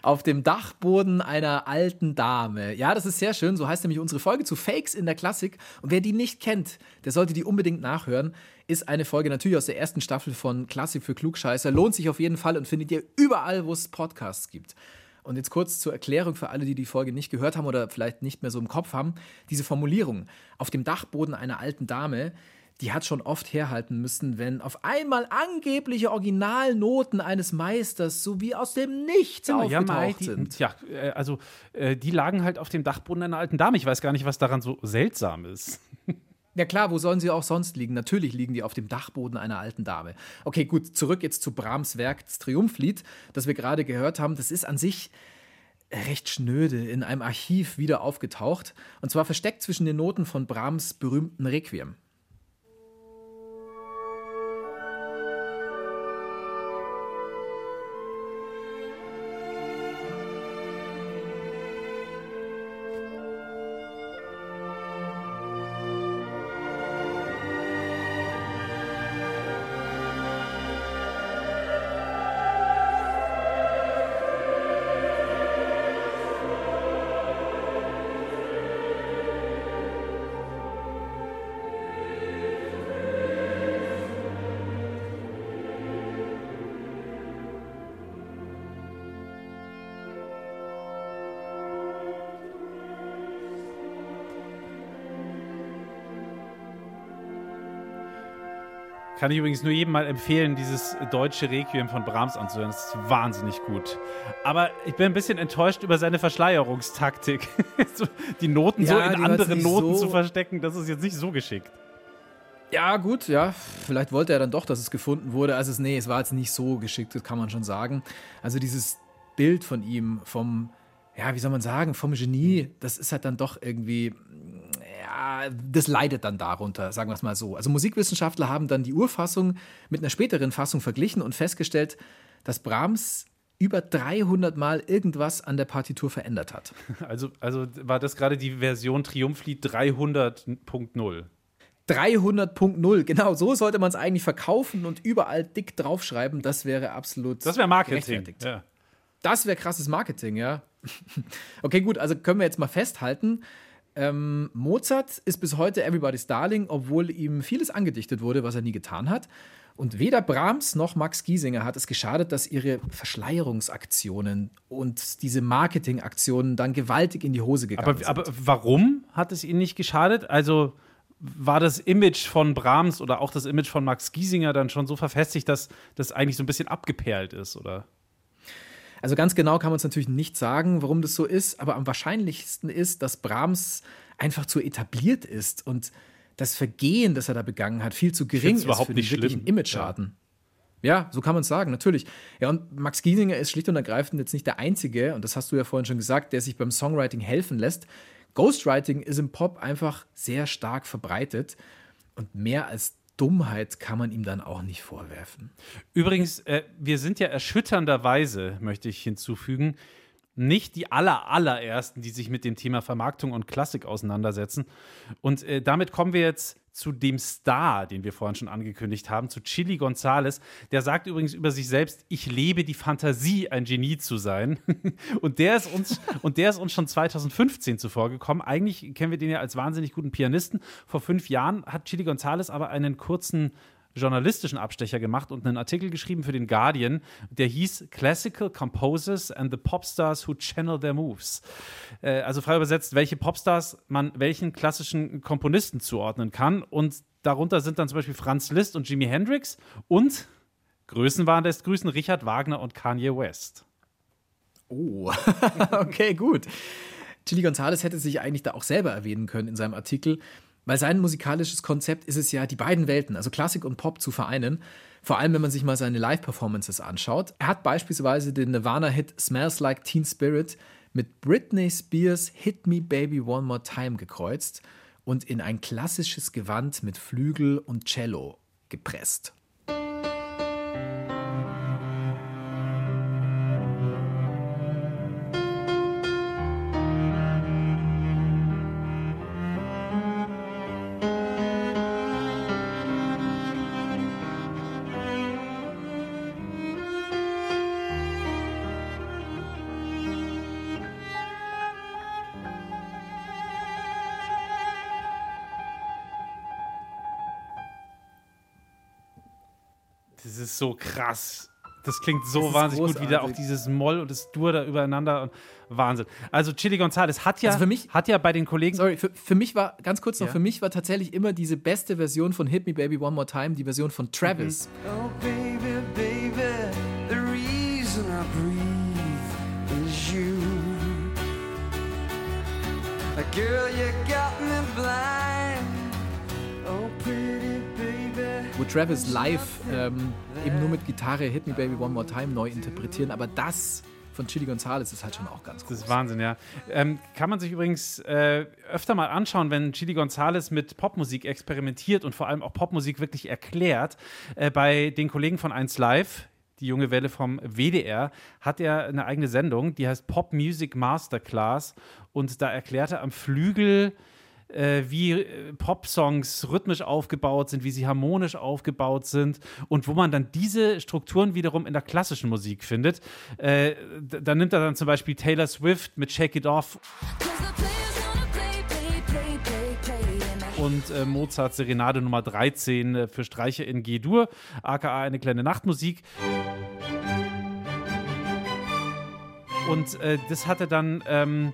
auf dem Dachboden einer alten Dame. Ja, das ist sehr schön. So heißt nämlich unsere Folge zu Fakes in der Klassik. Und wer die nicht kennt, der sollte die unbedingt nachhören. Ist eine Folge natürlich aus der ersten Staffel von Klassik für Klugscheißer. Lohnt sich auf jeden Fall und findet ihr überall, wo es Podcasts gibt. Und jetzt kurz zur Erklärung für alle, die die Folge nicht gehört haben oder vielleicht nicht mehr so im Kopf haben. Diese Formulierung auf dem Dachboden einer alten Dame, die hat schon oft herhalten müssen, wenn auf einmal angebliche Originalnoten eines Meisters so wie aus dem Nichts Genau, ja, aufgetaucht die, sind. ja, äh, also äh, die lagen halt auf dem Dachboden einer alten Dame. Ich weiß gar nicht, was daran so seltsam ist. Ja klar, wo sollen sie auch sonst liegen? Natürlich liegen die auf dem Dachboden einer alten Dame. Okay, gut, zurück jetzt zu Brahms Werk das Triumphlied, das wir gerade gehört haben. Das ist an sich recht schnöde in einem Archiv wieder aufgetaucht. Und zwar versteckt zwischen den Noten von Brahms berühmten Requiem. Kann ich übrigens nur jedem mal empfehlen, dieses deutsche Requiem von Brahms anzuhören. Das ist wahnsinnig gut. Aber ich bin ein bisschen enttäuscht über seine Verschleierungstaktik. So, die Noten so Ja, in war jetzt andere Noten so- zu verstecken, das ist jetzt nicht so geschickt. Ja, gut, ja. Vielleicht wollte er dann doch, dass es gefunden wurde. Also, es, nee, es war jetzt nicht so geschickt, das kann man schon sagen. Also, dieses Bild von ihm, vom, ja, wie soll man sagen, vom Genie, das ist halt dann doch irgendwie, das leidet dann darunter, sagen wir es mal so. Also, Musikwissenschaftler haben dann die Urfassung mit einer späteren Fassung verglichen und festgestellt, dass Brahms über 300 Mal irgendwas an der Partitur verändert hat. Also, also war das gerade die Version Triumphlied 300.0. 300.0, genau, so sollte man es eigentlich verkaufen und überall dick draufschreiben. Das wäre absolut. Das wäre Marketing. Ja. Das wäre krasses Marketing, ja. okay, gut, also können wir jetzt mal festhalten. Ähm, Mozart ist bis heute Everybody's Darling, obwohl ihm vieles angedichtet wurde, was er nie getan hat. Und weder Brahms noch Max Giesinger hat es geschadet, dass ihre Verschleierungsaktionen und diese Marketingaktionen dann gewaltig in die Hose gegangen Aber, sind. aber warum hat es ihnen nicht geschadet? Also war das Image von Brahms oder auch das Image von Max Giesinger dann schon so verfestigt, dass das eigentlich so ein bisschen abgeperlt ist, oder? Also ganz genau kann man es natürlich nicht sagen, warum das so ist, aber am wahrscheinlichsten ist, dass Brahms einfach zu etabliert ist und das Vergehen, das er da begangen hat, viel zu gering ist überhaupt für den nicht wirklichen schlimm. Image-Schaden. Ja. so kann man es sagen, natürlich. Ja, und Max Giesinger ist schlicht und ergreifend jetzt nicht der Einzige, und das hast du ja vorhin schon gesagt, der sich beim Songwriting helfen lässt. Ghostwriting ist im Pop einfach sehr stark verbreitet und mehr als Dummheit kann man ihm dann auch nicht vorwerfen. Übrigens, äh, wir sind ja erschütternderweise, möchte ich hinzufügen, nicht die aller, allerersten, die sich mit dem Thema Vermarktung und Klassik auseinandersetzen. Und äh, damit kommen wir jetzt zu dem Star, den wir vorhin schon angekündigt haben, zu Chili Gonzales. Der sagt übrigens über sich selbst, ich lebe die Fantasie, ein Genie zu sein. und, der ist uns, und der ist uns schon 2015 zuvor gekommen. Eigentlich kennen wir den ja als wahnsinnig guten Pianisten. Vor fünf Jahren hat Chili Gonzales aber einen kurzen journalistischen Abstecher gemacht und einen Artikel geschrieben für den Guardian, der hieß Classical Composers and the Popstars Who Channel Their Moves. Äh, also frei übersetzt, welche Popstars man welchen klassischen Komponisten zuordnen kann. Und darunter sind dann zum Beispiel Franz Liszt und Jimi Hendrix und Größenwahn lässt grüßen Richard Wagner und Kanye West. Oh, okay, gut. Chili Gonzalez hätte sich eigentlich da auch selber erwähnen können in seinem Artikel, weil sein musikalisches Konzept ist es ja, die beiden Welten, also Klassik und Pop, zu vereinen. Vor allem, wenn man sich mal seine Live-Performances anschaut. Er hat beispielsweise den Nirvana-Hit Smells Like Teen Spirit mit Britney Spears Hit Me Baby One More Time gekreuzt und in ein klassisches Gewand mit Flügel und Cello gepresst. Das ist so krass. Das klingt so Das wahnsinnig gut, wie da auch großartig. dieses Moll und das Dur da übereinander. Und Wahnsinn. Also Chili Gonzales hat ja, Also für mich- hat ja bei den Kollegen. Sorry, für, für mich war, ganz kurz noch, Ja. für mich war tatsächlich immer diese beste Version von Hit Me Baby One More Time, die Version von Travis. Oh, baby, baby, the reason I breathe is you. Girl, you got me blind. Travis live ähm, eben nur mit Gitarre Hit Me Baby One More Time neu interpretieren, aber das von Chili Gonzales ist halt schon auch ganz Das groß. ist Wahnsinn, ja. Ähm, kann man sich übrigens äh, öfter mal anschauen, wenn Chili Gonzales mit Popmusik experimentiert und vor allem auch Popmusik wirklich erklärt. Äh, bei den Kollegen von 1 Live, die junge Welle vom WDR, hat er eine eigene Sendung, die heißt Pop Music Masterclass. Und da erklärt er am Flügel, wie äh, Popsongs rhythmisch aufgebaut sind, wie sie harmonisch aufgebaut sind und wo man dann diese Strukturen wiederum in der klassischen Musik findet. Äh, da nimmt er dann zum Beispiel Taylor Swift mit Shake It Off und äh, Mozart Serenade Nummer 13 äh, für Streicher in G-Dur, aka eine kleine Nachtmusik. Und äh, das hat er dann, ähm,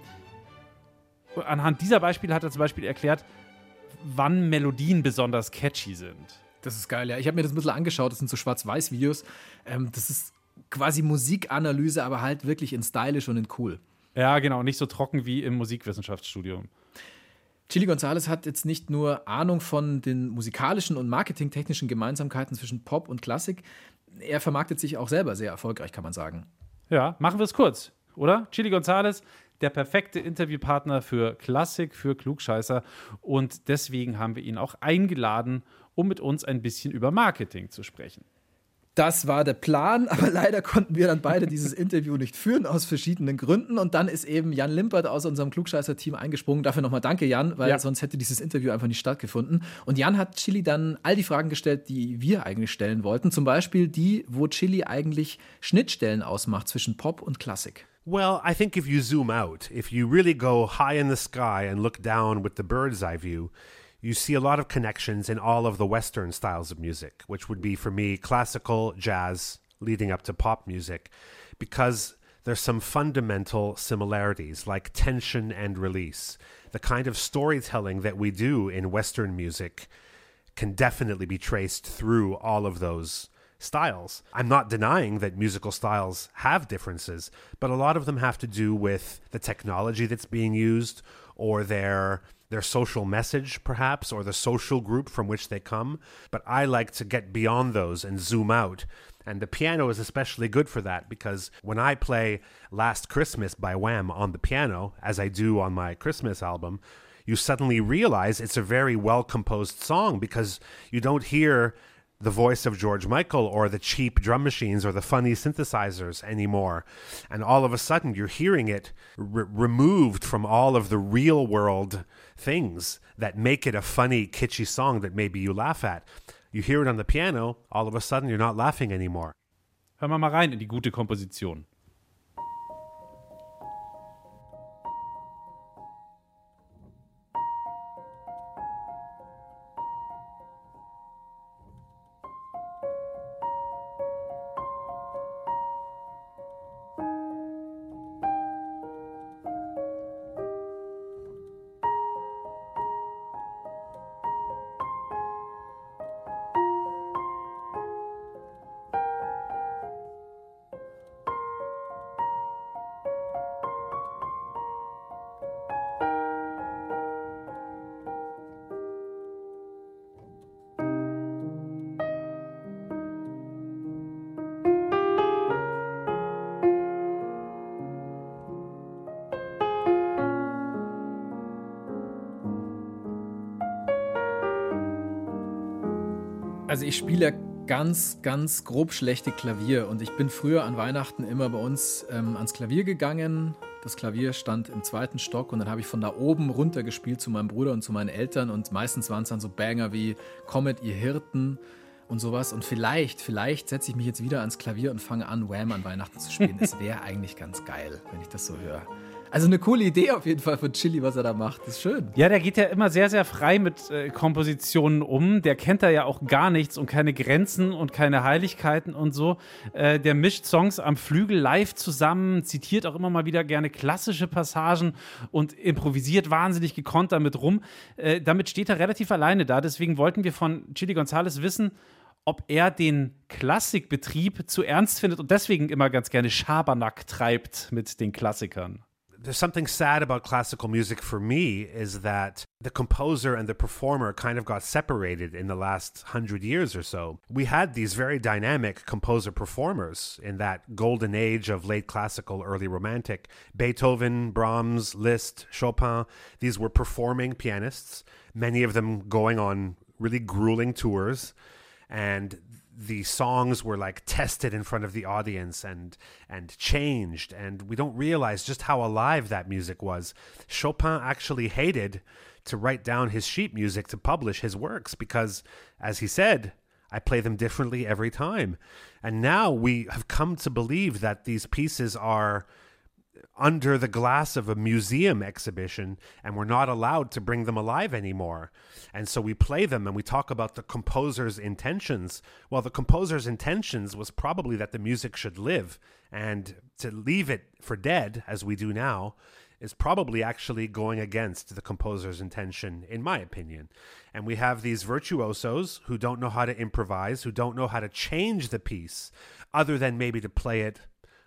anhand dieser Beispiele hat er zum Beispiel erklärt, wann Melodien besonders catchy sind. Das ist geil, ja. Ich habe mir das ein bisschen angeschaut, das sind so Schwarz-Weiß-Videos. Ähm, das ist quasi Musikanalyse, aber halt wirklich in stylisch und in cool. Ja, genau, nicht so trocken wie im Musikwissenschaftsstudium. Chili Gonzales hat jetzt nicht nur Ahnung von den musikalischen und marketingtechnischen Gemeinsamkeiten zwischen Pop und Klassik, er vermarktet sich auch selber sehr erfolgreich, kann man sagen. Ja, machen wir es kurz, oder? Chili Gonzales, der perfekte Interviewpartner für Klassik, für Klugscheißer. Und deswegen haben wir ihn auch eingeladen, um mit uns ein bisschen über Marketing zu sprechen. Das war der Plan, aber leider konnten wir dann beide dieses Interview nicht führen aus verschiedenen Gründen. Und dann ist eben Jan Limpert aus unserem Klugscheißer-Team eingesprungen. Dafür nochmal danke, Jan, weil Ja. sonst hätte dieses Interview einfach nicht stattgefunden. Und Jan hat Chili dann all die Fragen gestellt, die wir eigentlich stellen wollten. Zum Beispiel die, wo Chili eigentlich Schnittstellen ausmacht zwischen Pop und Klassik. Well, I think if you zoom out, if you really go high in the sky and look down with the bird's eye view, you see a lot of connections in all of the Western styles of music, which would be for me classical, jazz, leading up to pop music, because there's some fundamental similarities like tension and release. The kind of storytelling that we do in Western music can definitely be traced through all of those styles. I'm not denying that musical styles have differences, but a lot of them have to do with the technology that's being used or their their social message perhaps or the social group from which they come, but I like to get beyond those and zoom out. And the piano is especially good for that because when I play Last Christmas by Wham on the piano, as I do on my Christmas album, you suddenly realize it's a very well composed song because you don't hear the voice of George Michael or the cheap drum machines or the funny synthesizers anymore. And all of a sudden, you're hearing it re- removed from all of the real world things that make it a funny, kitschy song that maybe you laugh at. You hear it on the piano, all of a sudden, you're not laughing anymore. Hören wir mal rein in die gute Komposition. Also ich spiele ganz, ganz grob schlechte Klavier und ich bin früher an Weihnachten immer bei uns ähm, ans Klavier gegangen. Das Klavier stand im zweiten Stock und dann habe ich von da oben runter gespielt zu meinem Bruder und zu meinen Eltern und meistens waren es dann so Banger wie Comet, ihr Hirten und sowas und vielleicht, vielleicht setze ich mich jetzt wieder ans Klavier und fange an, Wham an Weihnachten zu spielen. Es wäre eigentlich ganz geil, wenn ich das so höre. Also eine coole Idee auf jeden Fall von Chili, was er da macht. Das ist schön. Ja, der geht ja immer sehr, sehr frei mit äh, Kompositionen um. Der kennt da ja auch gar nichts und keine Grenzen und keine Heiligkeiten und so. Äh, der mischt Songs am Flügel live zusammen, zitiert auch immer mal wieder gerne klassische Passagen und improvisiert wahnsinnig gekonnt damit rum. Äh, damit steht er relativ alleine da. Deswegen wollten wir von Chili Gonzalez wissen, ob er den Klassikbetrieb zu ernst findet und deswegen immer ganz gerne Schabernack treibt mit den Klassikern. There's something sad about classical music for me is that the composer and the performer kind of got separated in the last hundred years or so. We had these very dynamic composer performers in that golden age of late classical, early romantic. Beethoven, Brahms, Liszt, Chopin, these were performing pianists, many of them going on really grueling tours. And the songs were like tested in front of the audience and and changed and we don't realize just how alive that music was. Chopin actually hated to write down his sheet music to publish his works because as he said i play them differently every time. And now we have come to believe that these pieces are under the glass of a museum exhibition and we're not allowed to bring them alive anymore. And so we play them and we talk about the composer's intentions. Well, the composer's intentions was probably that the music should live and to leave it for dead as we do now is probably actually going against the composer's intention, in my opinion. And we have these virtuosos who don't know how to improvise, who don't know how to change the piece, other than maybe to play it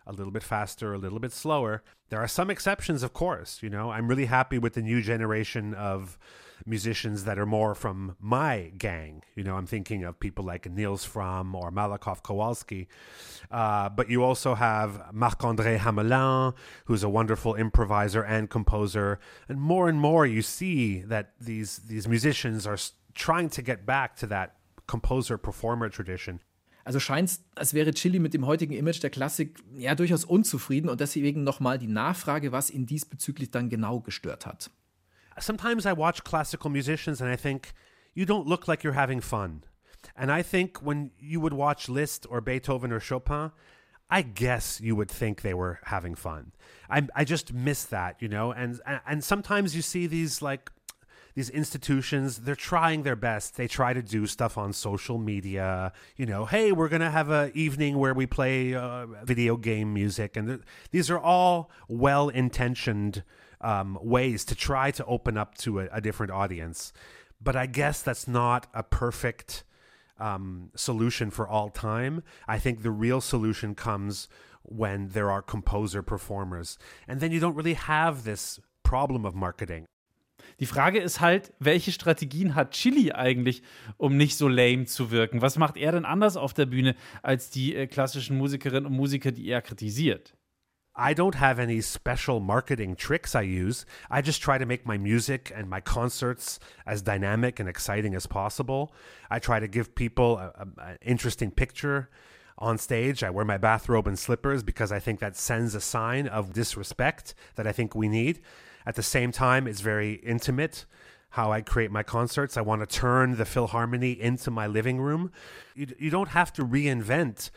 a little bit faster, a little bit slower. There are some exceptions, of course. You know, I'm really happy with the new generation of musicians that are more from my gang. You know, I'm thinking of people like Niels Fromm or Malakoff Kowalski. Uh, but you also have Marc André Hamelin, who's a wonderful improviser and composer. And more and more, you see that these these musicians are trying to get back to that composer performer tradition. Also scheint es, als wäre Chili mit dem heutigen Image der Klassik ja durchaus unzufrieden und deswegen nochmal die Nachfrage, was ihn diesbezüglich dann genau gestört hat. Sometimes I watch classical musicians and I think, you don't look like you're having fun. And I think when you would watch Liszt or Beethoven or Chopin, I guess you would think they were having fun. I, I just miss that, you know. And and sometimes you see these like these institutions they're trying their best. They try to do stuff on social media you know hey we're gonna have a evening where we play uh, video game music. And these are all well intentioned um, ways to try to open up to a, a, different audience. But i guess that's not a perfect um, solution for all time. I think the real solution comes when there are composer performers. And then you don't really have this problem of marketing Die Frage ist halt, welche Strategien hat Chili eigentlich, um nicht so lame zu wirken? Was macht er denn anders auf der Bühne als die äh, klassischen Musikerinnen und Musiker, die er kritisiert? I don't have any special marketing tricks I use. I just try to make my music and my concerts as dynamic and exciting as possible. I try to give people an interesting picture on stage. I wear my bathrobe and slippers because I think that sends a sign of disrespect that I think we need. At the same time, it's very intimate how I create my concerts. I want to turn the Philharmony into my living room. You, you don't have to reinvent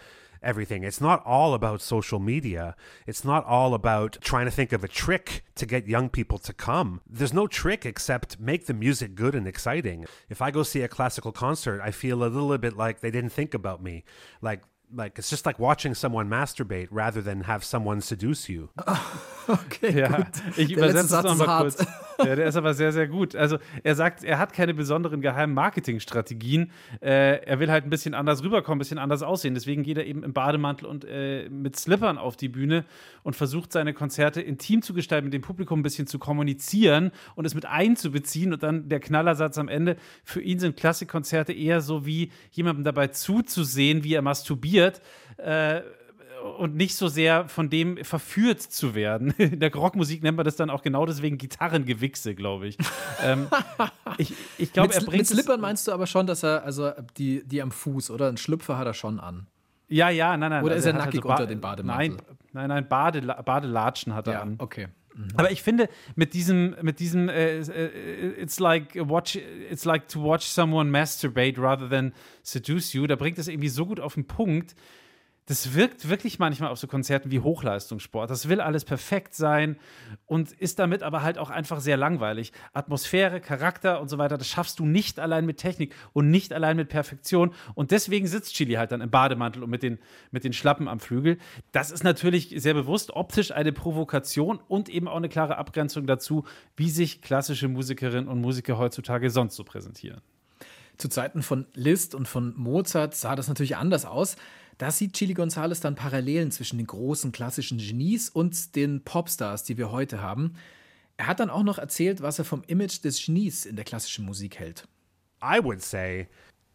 everything. It's not all about social media. It's not all about trying to think of a trick to get young people to come. There's no trick except make the music good and exciting. If I go see a classical concert, I feel a little bit like they didn't think about me. Like like it's just like watching someone masturbate rather than have someone seduce you. okay, ja, gut. ich übersetze es nochmal kurz. Ja, der ist aber sehr, sehr gut. Also er sagt, er hat keine besonderen geheimen Marketingstrategien. Äh, er will halt ein bisschen anders rüberkommen, ein bisschen anders aussehen. Deswegen geht er eben im Bademantel und äh, mit Slippern auf die Bühne und versucht seine Konzerte intim zu gestalten, mit dem Publikum ein bisschen zu kommunizieren und es mit einzubeziehen. Und dann der Knallersatz am Ende. Für ihn sind Klassikkonzerte eher so wie jemandem dabei zuzusehen, wie er masturbiert. Äh, und nicht so sehr von dem verführt zu werden. In der Rockmusik nennt man das dann auch genau deswegen Gitarrengewichse, glaube ich. ähm, ich. Ich glaube, er bringt. Mit Slippern meinst du aber schon, dass er, also die, die am Fuß, oder? Ein Schlüpfer hat er schon an. Ja, ja, nein, nein. Oder also ist er, nackig halt so unter den Bademantel? Nein, nein, nein, Badela Badelatschen hat er Ja, an. okay. Mhm. Aber ich finde, mit diesem, mit diesem, äh, äh, it's like watch, it's like to watch someone masturbate rather than seduce you, da bringt es irgendwie so gut auf den Punkt, das wirkt wirklich manchmal auf so Konzerten wie Hochleistungssport. Das will alles perfekt sein und ist damit aber halt auch einfach sehr langweilig. Atmosphäre, Charakter und so weiter, das schaffst du nicht allein mit Technik und nicht allein mit Perfektion. Und deswegen sitzt Chili halt dann im Bademantel und mit den, mit den Schlappen am Flügel. Das ist natürlich sehr bewusst optisch eine Provokation und eben auch eine klare Abgrenzung dazu, wie sich klassische Musikerinnen und Musiker heutzutage sonst so präsentieren. Zu Zeiten von Liszt und von Mozart sah das natürlich anders aus. Da sieht Chili Gonzales dann Parallelen zwischen den großen klassischen Genies und den Popstars, die wir heute haben. Er hat dann auch noch erzählt, was er vom Image des Genies in der klassischen Musik hält. I would say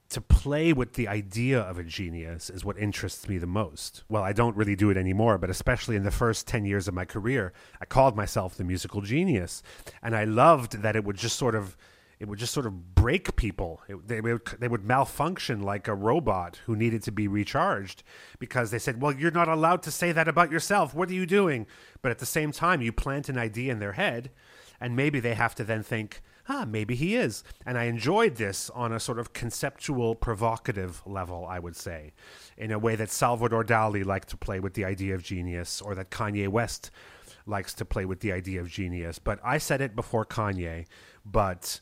to play with the idea of a genius is what interests me the most. Well, I don't really do it anymore, but especially in the first 10 years of my career, I called myself the musical genius. And I loved that it would just sort of it would just sort of break people. It, they, would, they would malfunction like a robot who needed to be recharged because they said, Well, you're not allowed to say that about yourself. What are you doing? But at the same time, you plant an idea in their head, and maybe they have to then think, Ah, maybe he is. And I enjoyed this on a sort of conceptual, provocative level, I would say, in a way that Salvador Dali liked to play with the idea of genius, or that Kanye West likes to play with the idea of genius. But I said it before Kanye, but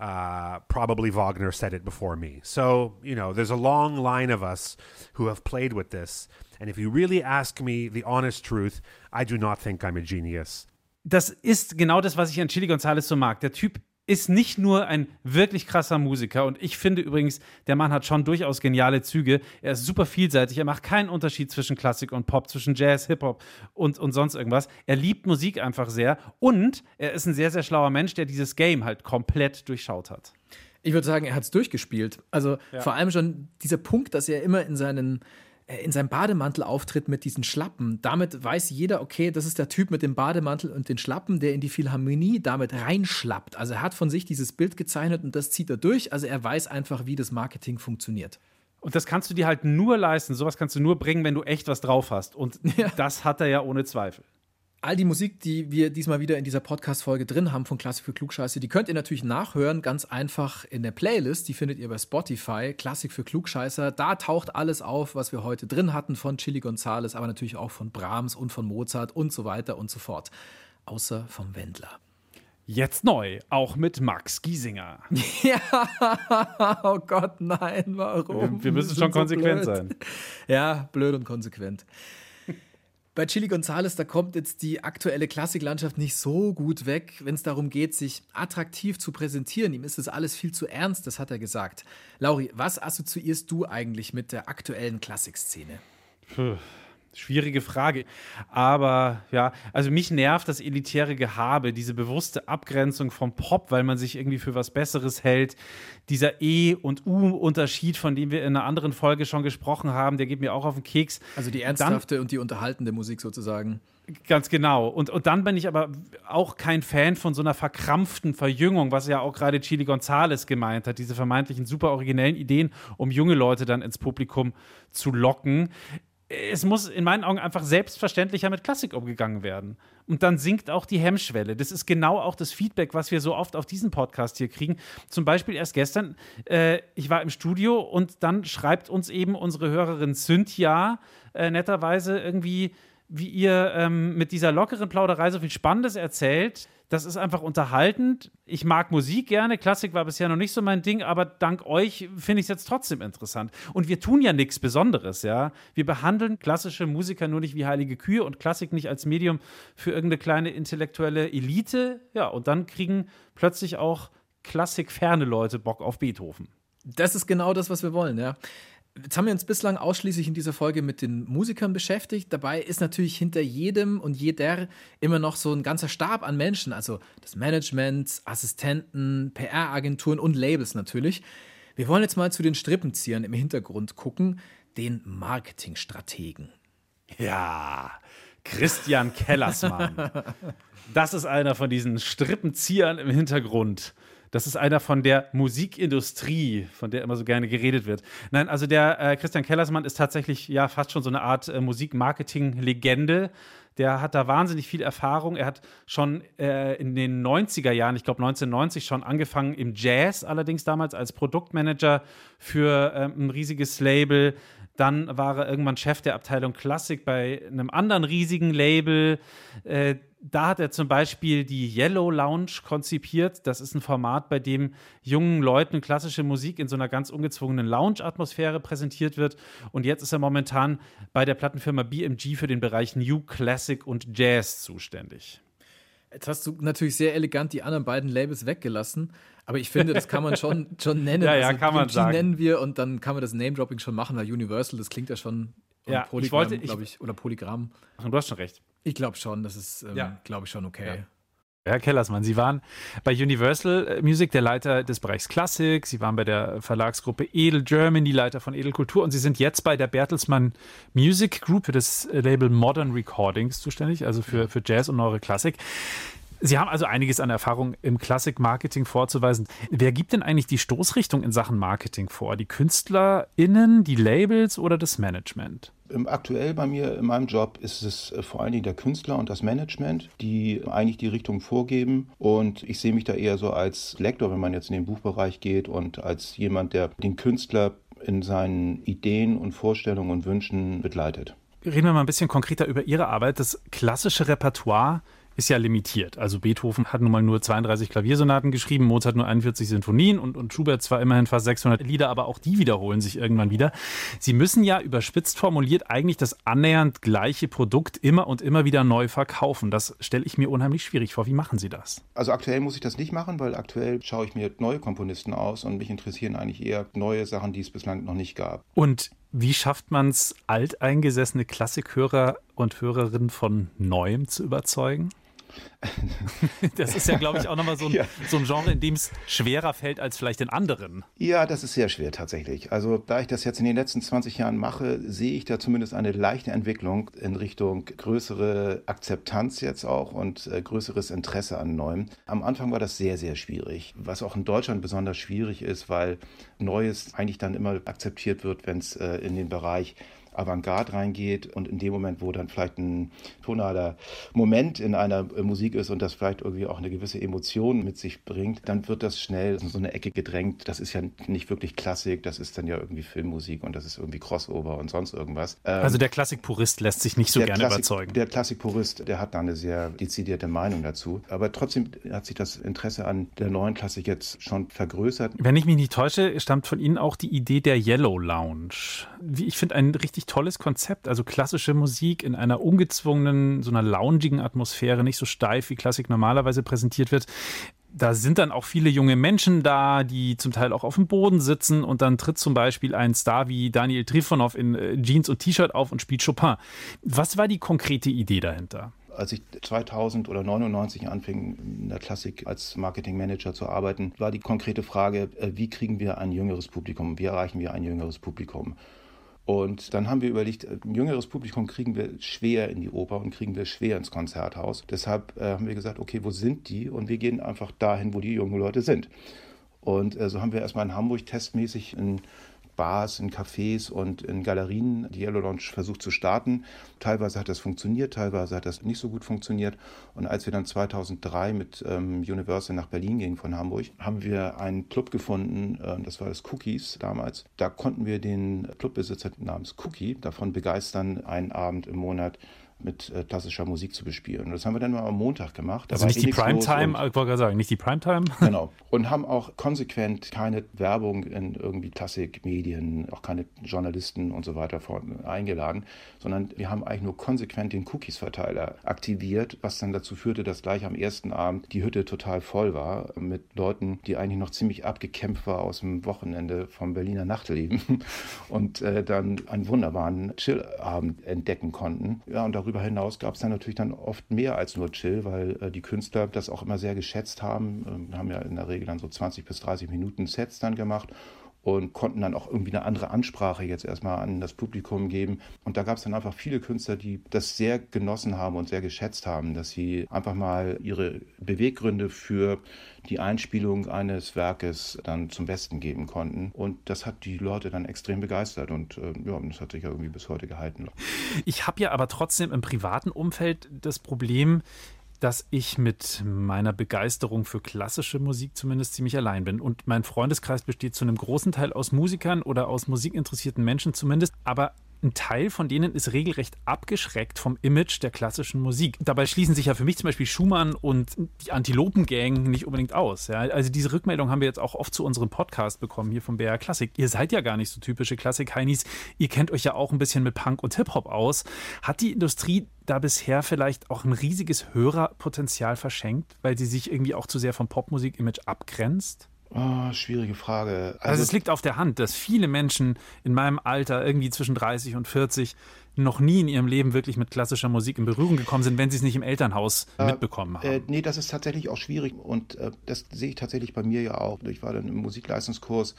uh, probably Wagner said it before me. So, you know, there's a long line of us who have played with this. And if you really ask me the honest truth, I do not think I'm a genius. Das ist genau das, was ich an Chili Gonzalez so mag. Der Typ ist nicht nur ein wirklich krasser Musiker und ich finde übrigens, der Mann hat schon durchaus geniale Züge. Er ist super vielseitig, er macht keinen Unterschied zwischen Klassik und Pop, zwischen Jazz, Hip-Hop und, und sonst irgendwas. Er liebt Musik einfach sehr und er ist ein sehr, sehr schlauer Mensch, der dieses Game halt komplett durchschaut hat. Ich würde sagen, er hat es durchgespielt. Also ja. vor allem schon dieser Punkt, dass er immer in seinen in seinem Bademantel auftritt mit diesen Schlappen. Damit weiß jeder, okay, das ist der Typ mit dem Bademantel und den Schlappen, der in die Philharmonie damit reinschlappt. Also er hat von sich dieses Bild gezeichnet und das zieht er durch. Also er weiß einfach, wie das Marketing funktioniert. Und das kannst du dir halt nur leisten. Sowas kannst du nur bringen, wenn du echt was drauf hast. Und ja. das hat er ja ohne Zweifel all die Musik, die wir diesmal wieder in dieser Podcast-Folge drin haben von Klassik für Klugscheiße, die könnt ihr natürlich nachhören, ganz einfach in der Playlist. Die findet ihr bei Spotify, Klassik für Klugscheißer. Da taucht alles auf, was wir heute drin hatten von Chili Gonzales, aber natürlich auch von Brahms und von Mozart und so weiter und so fort. Außer vom Wendler. Jetzt neu, auch mit Max Giesinger. Ja, oh Gott, nein, warum? Wir, müssen schon konsequent blöd. sein. Ja, blöd und konsequent. Bei Chili Gonzales, da kommt jetzt die aktuelle Klassiklandschaft nicht so gut weg, wenn es darum geht, sich attraktiv zu präsentieren. Ihm ist das alles viel zu ernst, das hat er gesagt. Lauri, was assoziierst du eigentlich mit der aktuellen Klassikszene? Puh. Schwierige Frage. Aber ja, also mich nervt das elitäre Gehabe, diese bewusste Abgrenzung vom Pop, weil man sich irgendwie für was Besseres hält. Dieser E- und U-Unterschied, von dem wir in einer anderen Folge schon gesprochen haben, der geht mir auch auf den Keks. Also die ernsthafte dann, und die unterhaltende Musik sozusagen. Ganz genau. Und, und dann bin ich aber auch kein Fan von so einer verkrampften Verjüngung, was ja auch gerade Chili Gonzales gemeint hat, diese vermeintlichen super originellen Ideen, um junge Leute dann ins Publikum zu locken es muss in meinen Augen einfach selbstverständlicher mit Klassik umgegangen werden. Und dann sinkt auch die Hemmschwelle. Das ist genau auch das Feedback, was wir so oft auf diesem Podcast hier kriegen. Zum Beispiel erst gestern, äh, ich war im Studio und dann schreibt uns eben unsere Hörerin Cynthia äh, netterweise irgendwie, wie ihr ähm, mit dieser lockeren Plauderei so viel Spannendes erzählt das ist einfach unterhaltend. Ich mag Musik gerne. Klassik war bisher noch nicht so mein Ding, aber dank euch finde ich es jetzt trotzdem interessant. Und wir tun ja nichts Besonderes, ja. Wir behandeln klassische Musiker nur nicht wie heilige Kühe und Klassik nicht als Medium für irgendeine kleine intellektuelle Elite. Ja, und dann kriegen plötzlich auch klassikferne Leute Bock auf Beethoven. Das ist genau das, was wir wollen, ja. Jetzt haben wir uns bislang ausschließlich in dieser Folge mit den Musikern beschäftigt. Dabei ist natürlich hinter jedem und jeder immer noch so ein ganzer Stab an Menschen, also das Management, Assistenten, PR-Agenturen und Labels natürlich. Wir wollen jetzt mal zu den Strippenziehern im Hintergrund gucken, den Marketingstrategen. Ja, Christian Kellersmann. das ist einer von diesen Strippenziehern im Hintergrund. Das ist einer von der Musikindustrie, von der immer so gerne geredet wird. Nein, also der äh, Christian Kellersmann ist tatsächlich ja fast schon so eine Art äh, Musikmarketing-Legende. Der hat da wahnsinnig viel Erfahrung. Er hat schon äh, in den 90er Jahren, ich glaube 1990, schon angefangen im Jazz, allerdings damals als Produktmanager für ähm, ein riesiges Label Dann war er irgendwann Chef der Abteilung Klassik bei einem anderen riesigen Label. Äh, da hat er zum Beispiel die Yellow Lounge konzipiert. Das ist ein Format, bei dem jungen Leuten klassische Musik in so einer ganz ungezwungenen Lounge-Atmosphäre präsentiert wird. Und jetzt ist er momentan bei der Plattenfirma BMG für den Bereich New Classic und Jazz zuständig. Jetzt hast du natürlich sehr elegant die anderen beiden Labels weggelassen, aber ich finde, das kann man schon, schon nennen. ja, ja, also, kann man sagen. nennen wir und dann kann man das Name-Dropping schon machen, weil Universal, das klingt ja schon ja, Polygram, ich wollte, glaube ich, oder Polygramm. Ach, du hast schon recht. Ich glaube schon, das ist, ähm, ja. glaube ich, schon okay. Ja. Herr Kellersmann, Sie waren bei Universal Music der Leiter des Bereichs Klassik, Sie waren bei der Verlagsgruppe Edel Germany, Leiter von Edelkultur und Sie sind jetzt bei der Bertelsmann Music Group für das Label Modern Recordings zuständig, also für, für Jazz und neue Klassik. Sie haben also einiges an Erfahrung im Klassik-Marketing vorzuweisen. Wer gibt denn eigentlich die Stoßrichtung in Sachen Marketing vor? Die KünstlerInnen, die Labels oder das Management? Aktuell bei mir in meinem Job ist es äh, vor allen Dingen der Künstler und das Management, die eigentlich die Richtung vorgeben. Und ich sehe mich da eher so als Lektor, wenn man jetzt in den Buchbereich geht und als jemand, der den Künstler in seinen Ideen und Vorstellungen und Wünschen begleitet. Reden wir mal ein bisschen konkreter über Ihre Arbeit. Das klassische Repertoire ist ja limitiert. Also Beethoven hat nun mal nur 32 Klaviersonaten geschrieben, Mozart nur 41 Sinfonien und, und Schubert zwar immerhin fast 600 Lieder, aber auch die wiederholen sich irgendwann wieder. Sie müssen ja überspitzt formuliert eigentlich das annähernd gleiche Produkt immer und immer wieder neu verkaufen. Das stelle ich mir unheimlich schwierig vor. Wie machen Sie das? Also aktuell muss ich das nicht machen, weil aktuell schaue ich mir neue Komponisten aus und mich interessieren eigentlich eher neue Sachen, die es bislang noch nicht gab. Und wie schafft man es, alteingesessene Klassikhörer und Hörerinnen von Neuem zu überzeugen? Das ist ja, glaube ich, auch nochmal so, ein, ja. so ein Genre, in dem es schwerer fällt als vielleicht in anderen. Ja, das ist sehr schwer tatsächlich. Also da ich das jetzt in den letzten 20 Jahren mache, sehe ich da zumindest eine leichte Entwicklung in Richtung größere Akzeptanz jetzt auch und äh, größeres Interesse an Neuem. Am Anfang war das sehr, sehr schwierig, was auch in Deutschland besonders schwierig ist, weil Neues eigentlich dann immer akzeptiert wird, wenn es äh, in den Bereich Avantgarde reingeht und in dem Moment, wo dann vielleicht ein tonaler Moment in einer Musik ist und das vielleicht irgendwie auch eine gewisse Emotion mit sich bringt, dann wird das schnell in so eine Ecke gedrängt. Das ist ja nicht wirklich Klassik, das ist dann ja irgendwie Filmmusik und das ist irgendwie Crossover und sonst irgendwas. Ähm, also der Klassikpurist lässt sich nicht so gerne Klassik, überzeugen. Der Klassikpurist, der hat da eine sehr dezidierte Meinung dazu. Aber trotzdem hat sich das Interesse an der neuen Klassik jetzt schon vergrößert. Wenn ich mich nicht täusche, stammt von Ihnen auch die Idee der Yellow Lounge. Ich finde ein richtig richtig tolles Konzept. Also klassische Musik in einer ungezwungenen, so einer loungigen Atmosphäre, nicht so steif, wie Klassik normalerweise präsentiert wird da sind dann auch viele junge Menschen da, die zum Teil auch auf dem Boden sitzen und dann tritt zum Beispiel ein Star wie Daniel Trifonov in äh, Jeans und T-Shirt auf und spielt Chopin. Was war die konkrete Idee dahinter? Als ich 2000 oder 99 anfing, in der Klassik als Marketingmanager zu arbeiten, war die konkrete Frage, äh, wie kriegen wir ein jüngeres Publikum? Wie erreichen wir ein jüngeres Publikum? Und dann haben wir überlegt, ein jüngeres Publikum kriegen wir schwer in die Oper und kriegen wir schwer ins Konzerthaus. Deshalb äh, haben wir gesagt, okay, wo sind die? Und wir gehen einfach dahin, wo die jungen Leute sind. Und äh, so haben wir erstmal in Hamburg testmäßig ein Bars, in Cafés und in Galerien die Yellow Lounge versucht zu starten. Teilweise hat das funktioniert, teilweise hat das nicht so gut funktioniert. Und als wir dann 2003 mit ähm, Universal nach Berlin gingen von Hamburg, haben wir einen Club gefunden, äh, das war das Cookies damals. Da konnten wir den Clubbesitzer namens Cookie davon begeistern, einen Abend im Monat mit äh, klassischer Musik zu bespielen. Und das haben wir dann mal am Montag gemacht. Da also nicht eh die Primetime, ich wollte gerade sagen, nicht die Primetime. Genau. Und haben auch konsequent keine Werbung in irgendwie Klassikmedien, auch keine Journalisten und so weiter eingeladen, sondern wir haben eigentlich nur konsequent den Cookies-Verteiler aktiviert, was dann dazu führte, dass gleich am ersten Abend die Hütte total voll war mit Leuten, die eigentlich noch ziemlich abgekämpft war aus dem Wochenende vom Berliner Nachtleben und äh, dann einen wunderbaren Chillabend entdecken konnten. Ja, und darüber darüber hinaus gab es dann natürlich dann oft mehr als nur Chill, weil äh, die Künstler das auch immer sehr geschätzt haben. Ähm, haben ja in der Regel dann so 20 bis 30 Minuten Sets dann gemacht und konnten dann auch irgendwie eine andere Ansprache jetzt erstmal an das Publikum geben. Und da gab es dann einfach viele Künstler, die das sehr genossen haben und sehr geschätzt haben, dass sie einfach mal ihre Beweggründe für die Einspielung eines Werkes dann zum Besten geben konnten. Und das hat die Leute dann extrem begeistert und äh, ja, das hat sich ja irgendwie bis heute gehalten. Ich habe ja aber trotzdem im privaten Umfeld das Problem, dass ich mit meiner Begeisterung für klassische Musik zumindest ziemlich allein bin. Und mein Freundeskreis besteht zu einem großen Teil aus Musikern oder aus musikinteressierten Menschen zumindest. Aber ein Teil von denen ist regelrecht abgeschreckt vom Image der klassischen Musik. Dabei schließen sich ja für mich zum Beispiel Schumann und die Antilopengang nicht unbedingt aus. Ja? Also diese Rückmeldung haben wir jetzt auch oft zu unserem Podcast bekommen hier vom BR Klassik. Ihr seid ja gar nicht so typische Klassik-Heinis. Ihr kennt euch ja auch ein bisschen mit Punk und Hip-Hop aus. Hat die Industrie da bisher vielleicht auch ein riesiges Hörerpotenzial verschenkt, weil sie sich irgendwie auch zu sehr vom Popmusik-Image abgrenzt? Oh, schwierige Frage. Also, also, es liegt auf der Hand, dass viele Menschen in meinem Alter, irgendwie zwischen 30 und 40, noch nie in ihrem Leben wirklich mit klassischer Musik in Berührung gekommen sind, wenn sie es nicht im Elternhaus äh, mitbekommen haben. Äh, nee, das ist tatsächlich auch schwierig und äh, das sehe ich tatsächlich bei mir ja auch. Ich war dann im Musikleistungskurs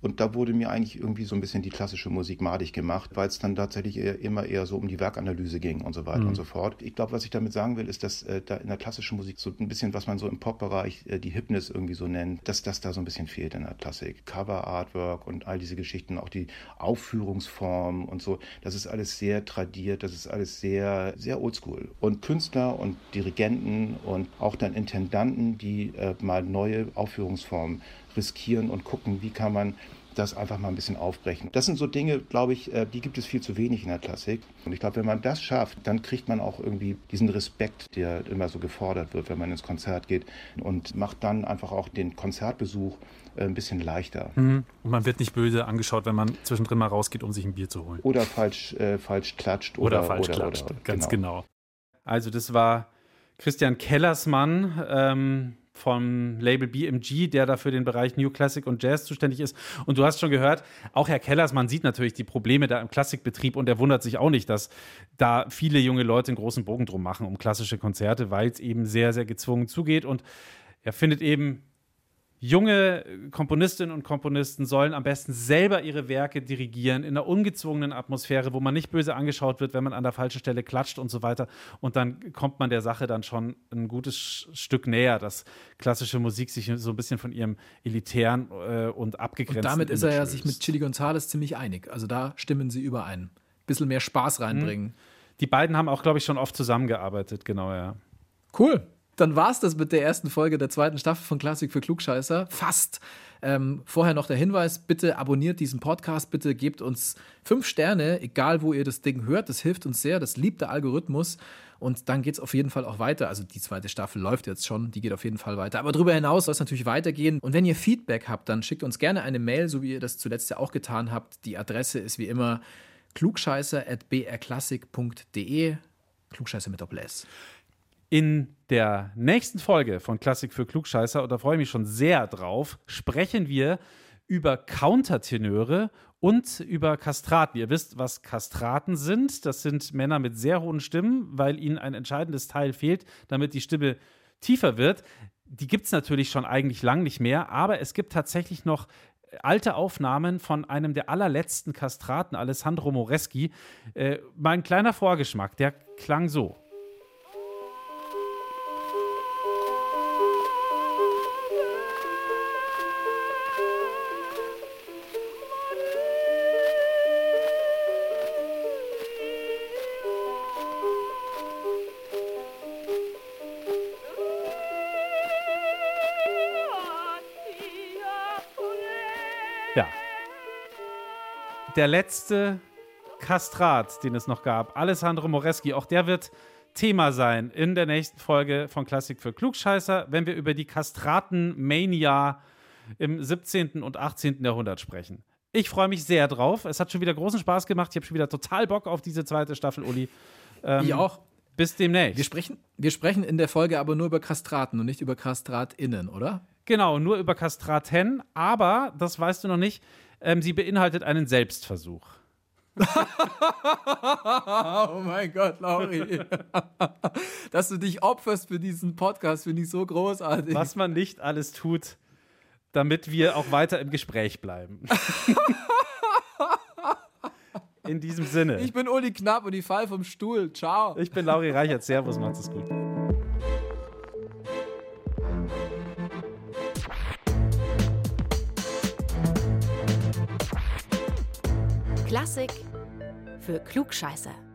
und da wurde mir eigentlich irgendwie so ein bisschen die klassische Musik madig gemacht, weil es dann tatsächlich eher, immer eher so um die Werkanalyse ging und so weiter mhm. und so fort. Ich glaube, was ich damit sagen will, ist, dass äh, da in der klassischen Musik so ein bisschen, was man so im Pop-Bereich äh, die Hipness irgendwie so nennt, dass das da so ein bisschen fehlt in der Klassik. Cover, Artwork und all diese Geschichten, auch die Aufführungsform und so, das ist alles sehr tradiert, das ist alles sehr, sehr oldschool. Und Künstler und Dirigenten und auch dann Intendanten, die äh, mal neue Aufführungsformen riskieren und gucken, wie kann man das einfach mal ein bisschen aufbrechen. Das sind so Dinge, glaube ich, äh, die gibt es viel zu wenig in der Klassik. Und ich glaube, wenn man das schafft, dann kriegt man auch irgendwie diesen Respekt, der immer so gefordert wird, wenn man ins Konzert geht und macht dann einfach auch den Konzertbesuch äh, ein bisschen leichter. Mhm. Und man wird nicht böse angeschaut, wenn man zwischendrin mal rausgeht, um sich ein Bier zu holen. Oder falsch, äh, falsch klatscht. Oder, oder falsch oder, klatscht, oder, ganz genau. genau. Also das war Christian Kellersmann. Ähm, vom Label BMG, der da für den Bereich New Classic und Jazz zuständig ist. Und du hast schon gehört, auch Herr Kellersmann sieht natürlich die Probleme da im Klassikbetrieb und er wundert sich auch nicht, dass da viele junge Leute einen großen Bogen drum machen um klassische Konzerte, weil es eben sehr, sehr gezwungen zugeht. Und er findet eben junge Komponistinnen und Komponisten sollen am besten selber ihre Werke dirigieren in einer ungezwungenen Atmosphäre, wo man nicht böse angeschaut wird, wenn man an der falschen Stelle klatscht und so weiter. Und dann kommt man der Sache dann schon ein gutes Stück näher, dass klassische Musik sich so ein bisschen von ihrem elitären äh, und abgegrenzten. Und damit ist er ja sich mit Chili Gonzales ziemlich einig. Also da stimmen sie überein. Bisschen mehr Spaß reinbringen. Die beiden haben auch, glaube ich, schon oft zusammengearbeitet, genau, ja. Cool dann war es das mit der ersten Folge der zweiten Staffel von Klassik für Klugscheißer. Fast. Ähm, vorher noch der Hinweis: bitte abonniert diesen Podcast, bitte gebt uns fünf Sterne, egal wo ihr das Ding hört. Das hilft uns sehr, das liebt der Algorithmus. Und dann geht es auf jeden Fall auch weiter. Also die zweite Staffel läuft jetzt schon, die geht auf jeden Fall weiter. Aber darüber hinaus soll es natürlich weitergehen. Und wenn ihr Feedback habt, dann schickt uns gerne eine Mail, so wie ihr das zuletzt ja auch getan habt. Die Adresse ist wie immer klugscheißer.brklassik.de. Klugscheißer mit Doppel S. In der nächsten Folge von Klassik für Klugscheißer, und da freue ich mich schon sehr drauf, sprechen wir über Countertenöre und über Kastraten. Ihr wisst, was Kastraten sind. Das sind Männer mit sehr hohen Stimmen, weil ihnen ein entscheidendes Teil fehlt, damit die Stimme tiefer wird. Die gibt es natürlich schon eigentlich lang nicht mehr, aber es gibt tatsächlich noch alte Aufnahmen von einem der allerletzten Kastraten, Alessandro Moreschi. Äh, mal ein kleiner Vorgeschmack, der klang so. Der letzte Kastrat, den es noch gab, Alessandro Moreschi, auch der wird Thema sein in der nächsten Folge von Klassik für Klugscheißer, wenn wir über die Kastraten-Mania im 17. und 18. Jahrhundert sprechen. Ich freue mich sehr drauf. Es hat schon wieder großen Spaß gemacht. Ich habe schon wieder total Bock auf diese zweite Staffel, Uli. Ähm, ich auch. Bis demnächst. Wir sprechen, wir sprechen in der Folge aber nur über Kastraten und nicht über KastratInnen, oder? Genau, nur über Kastraten. Aber, das weißt du noch nicht, ähm, sie beinhaltet einen Selbstversuch. oh mein Gott, Lauri. Dass du dich opferst für diesen Podcast, finde ich so großartig. Was man nicht alles tut, damit wir auch weiter im Gespräch bleiben. In diesem Sinne. Ich bin Uli Knapp und ich fall vom Stuhl. Ciao. Ich bin Lauri Reichert. Servus, macht's es gut. Klassik für Klugscheißer.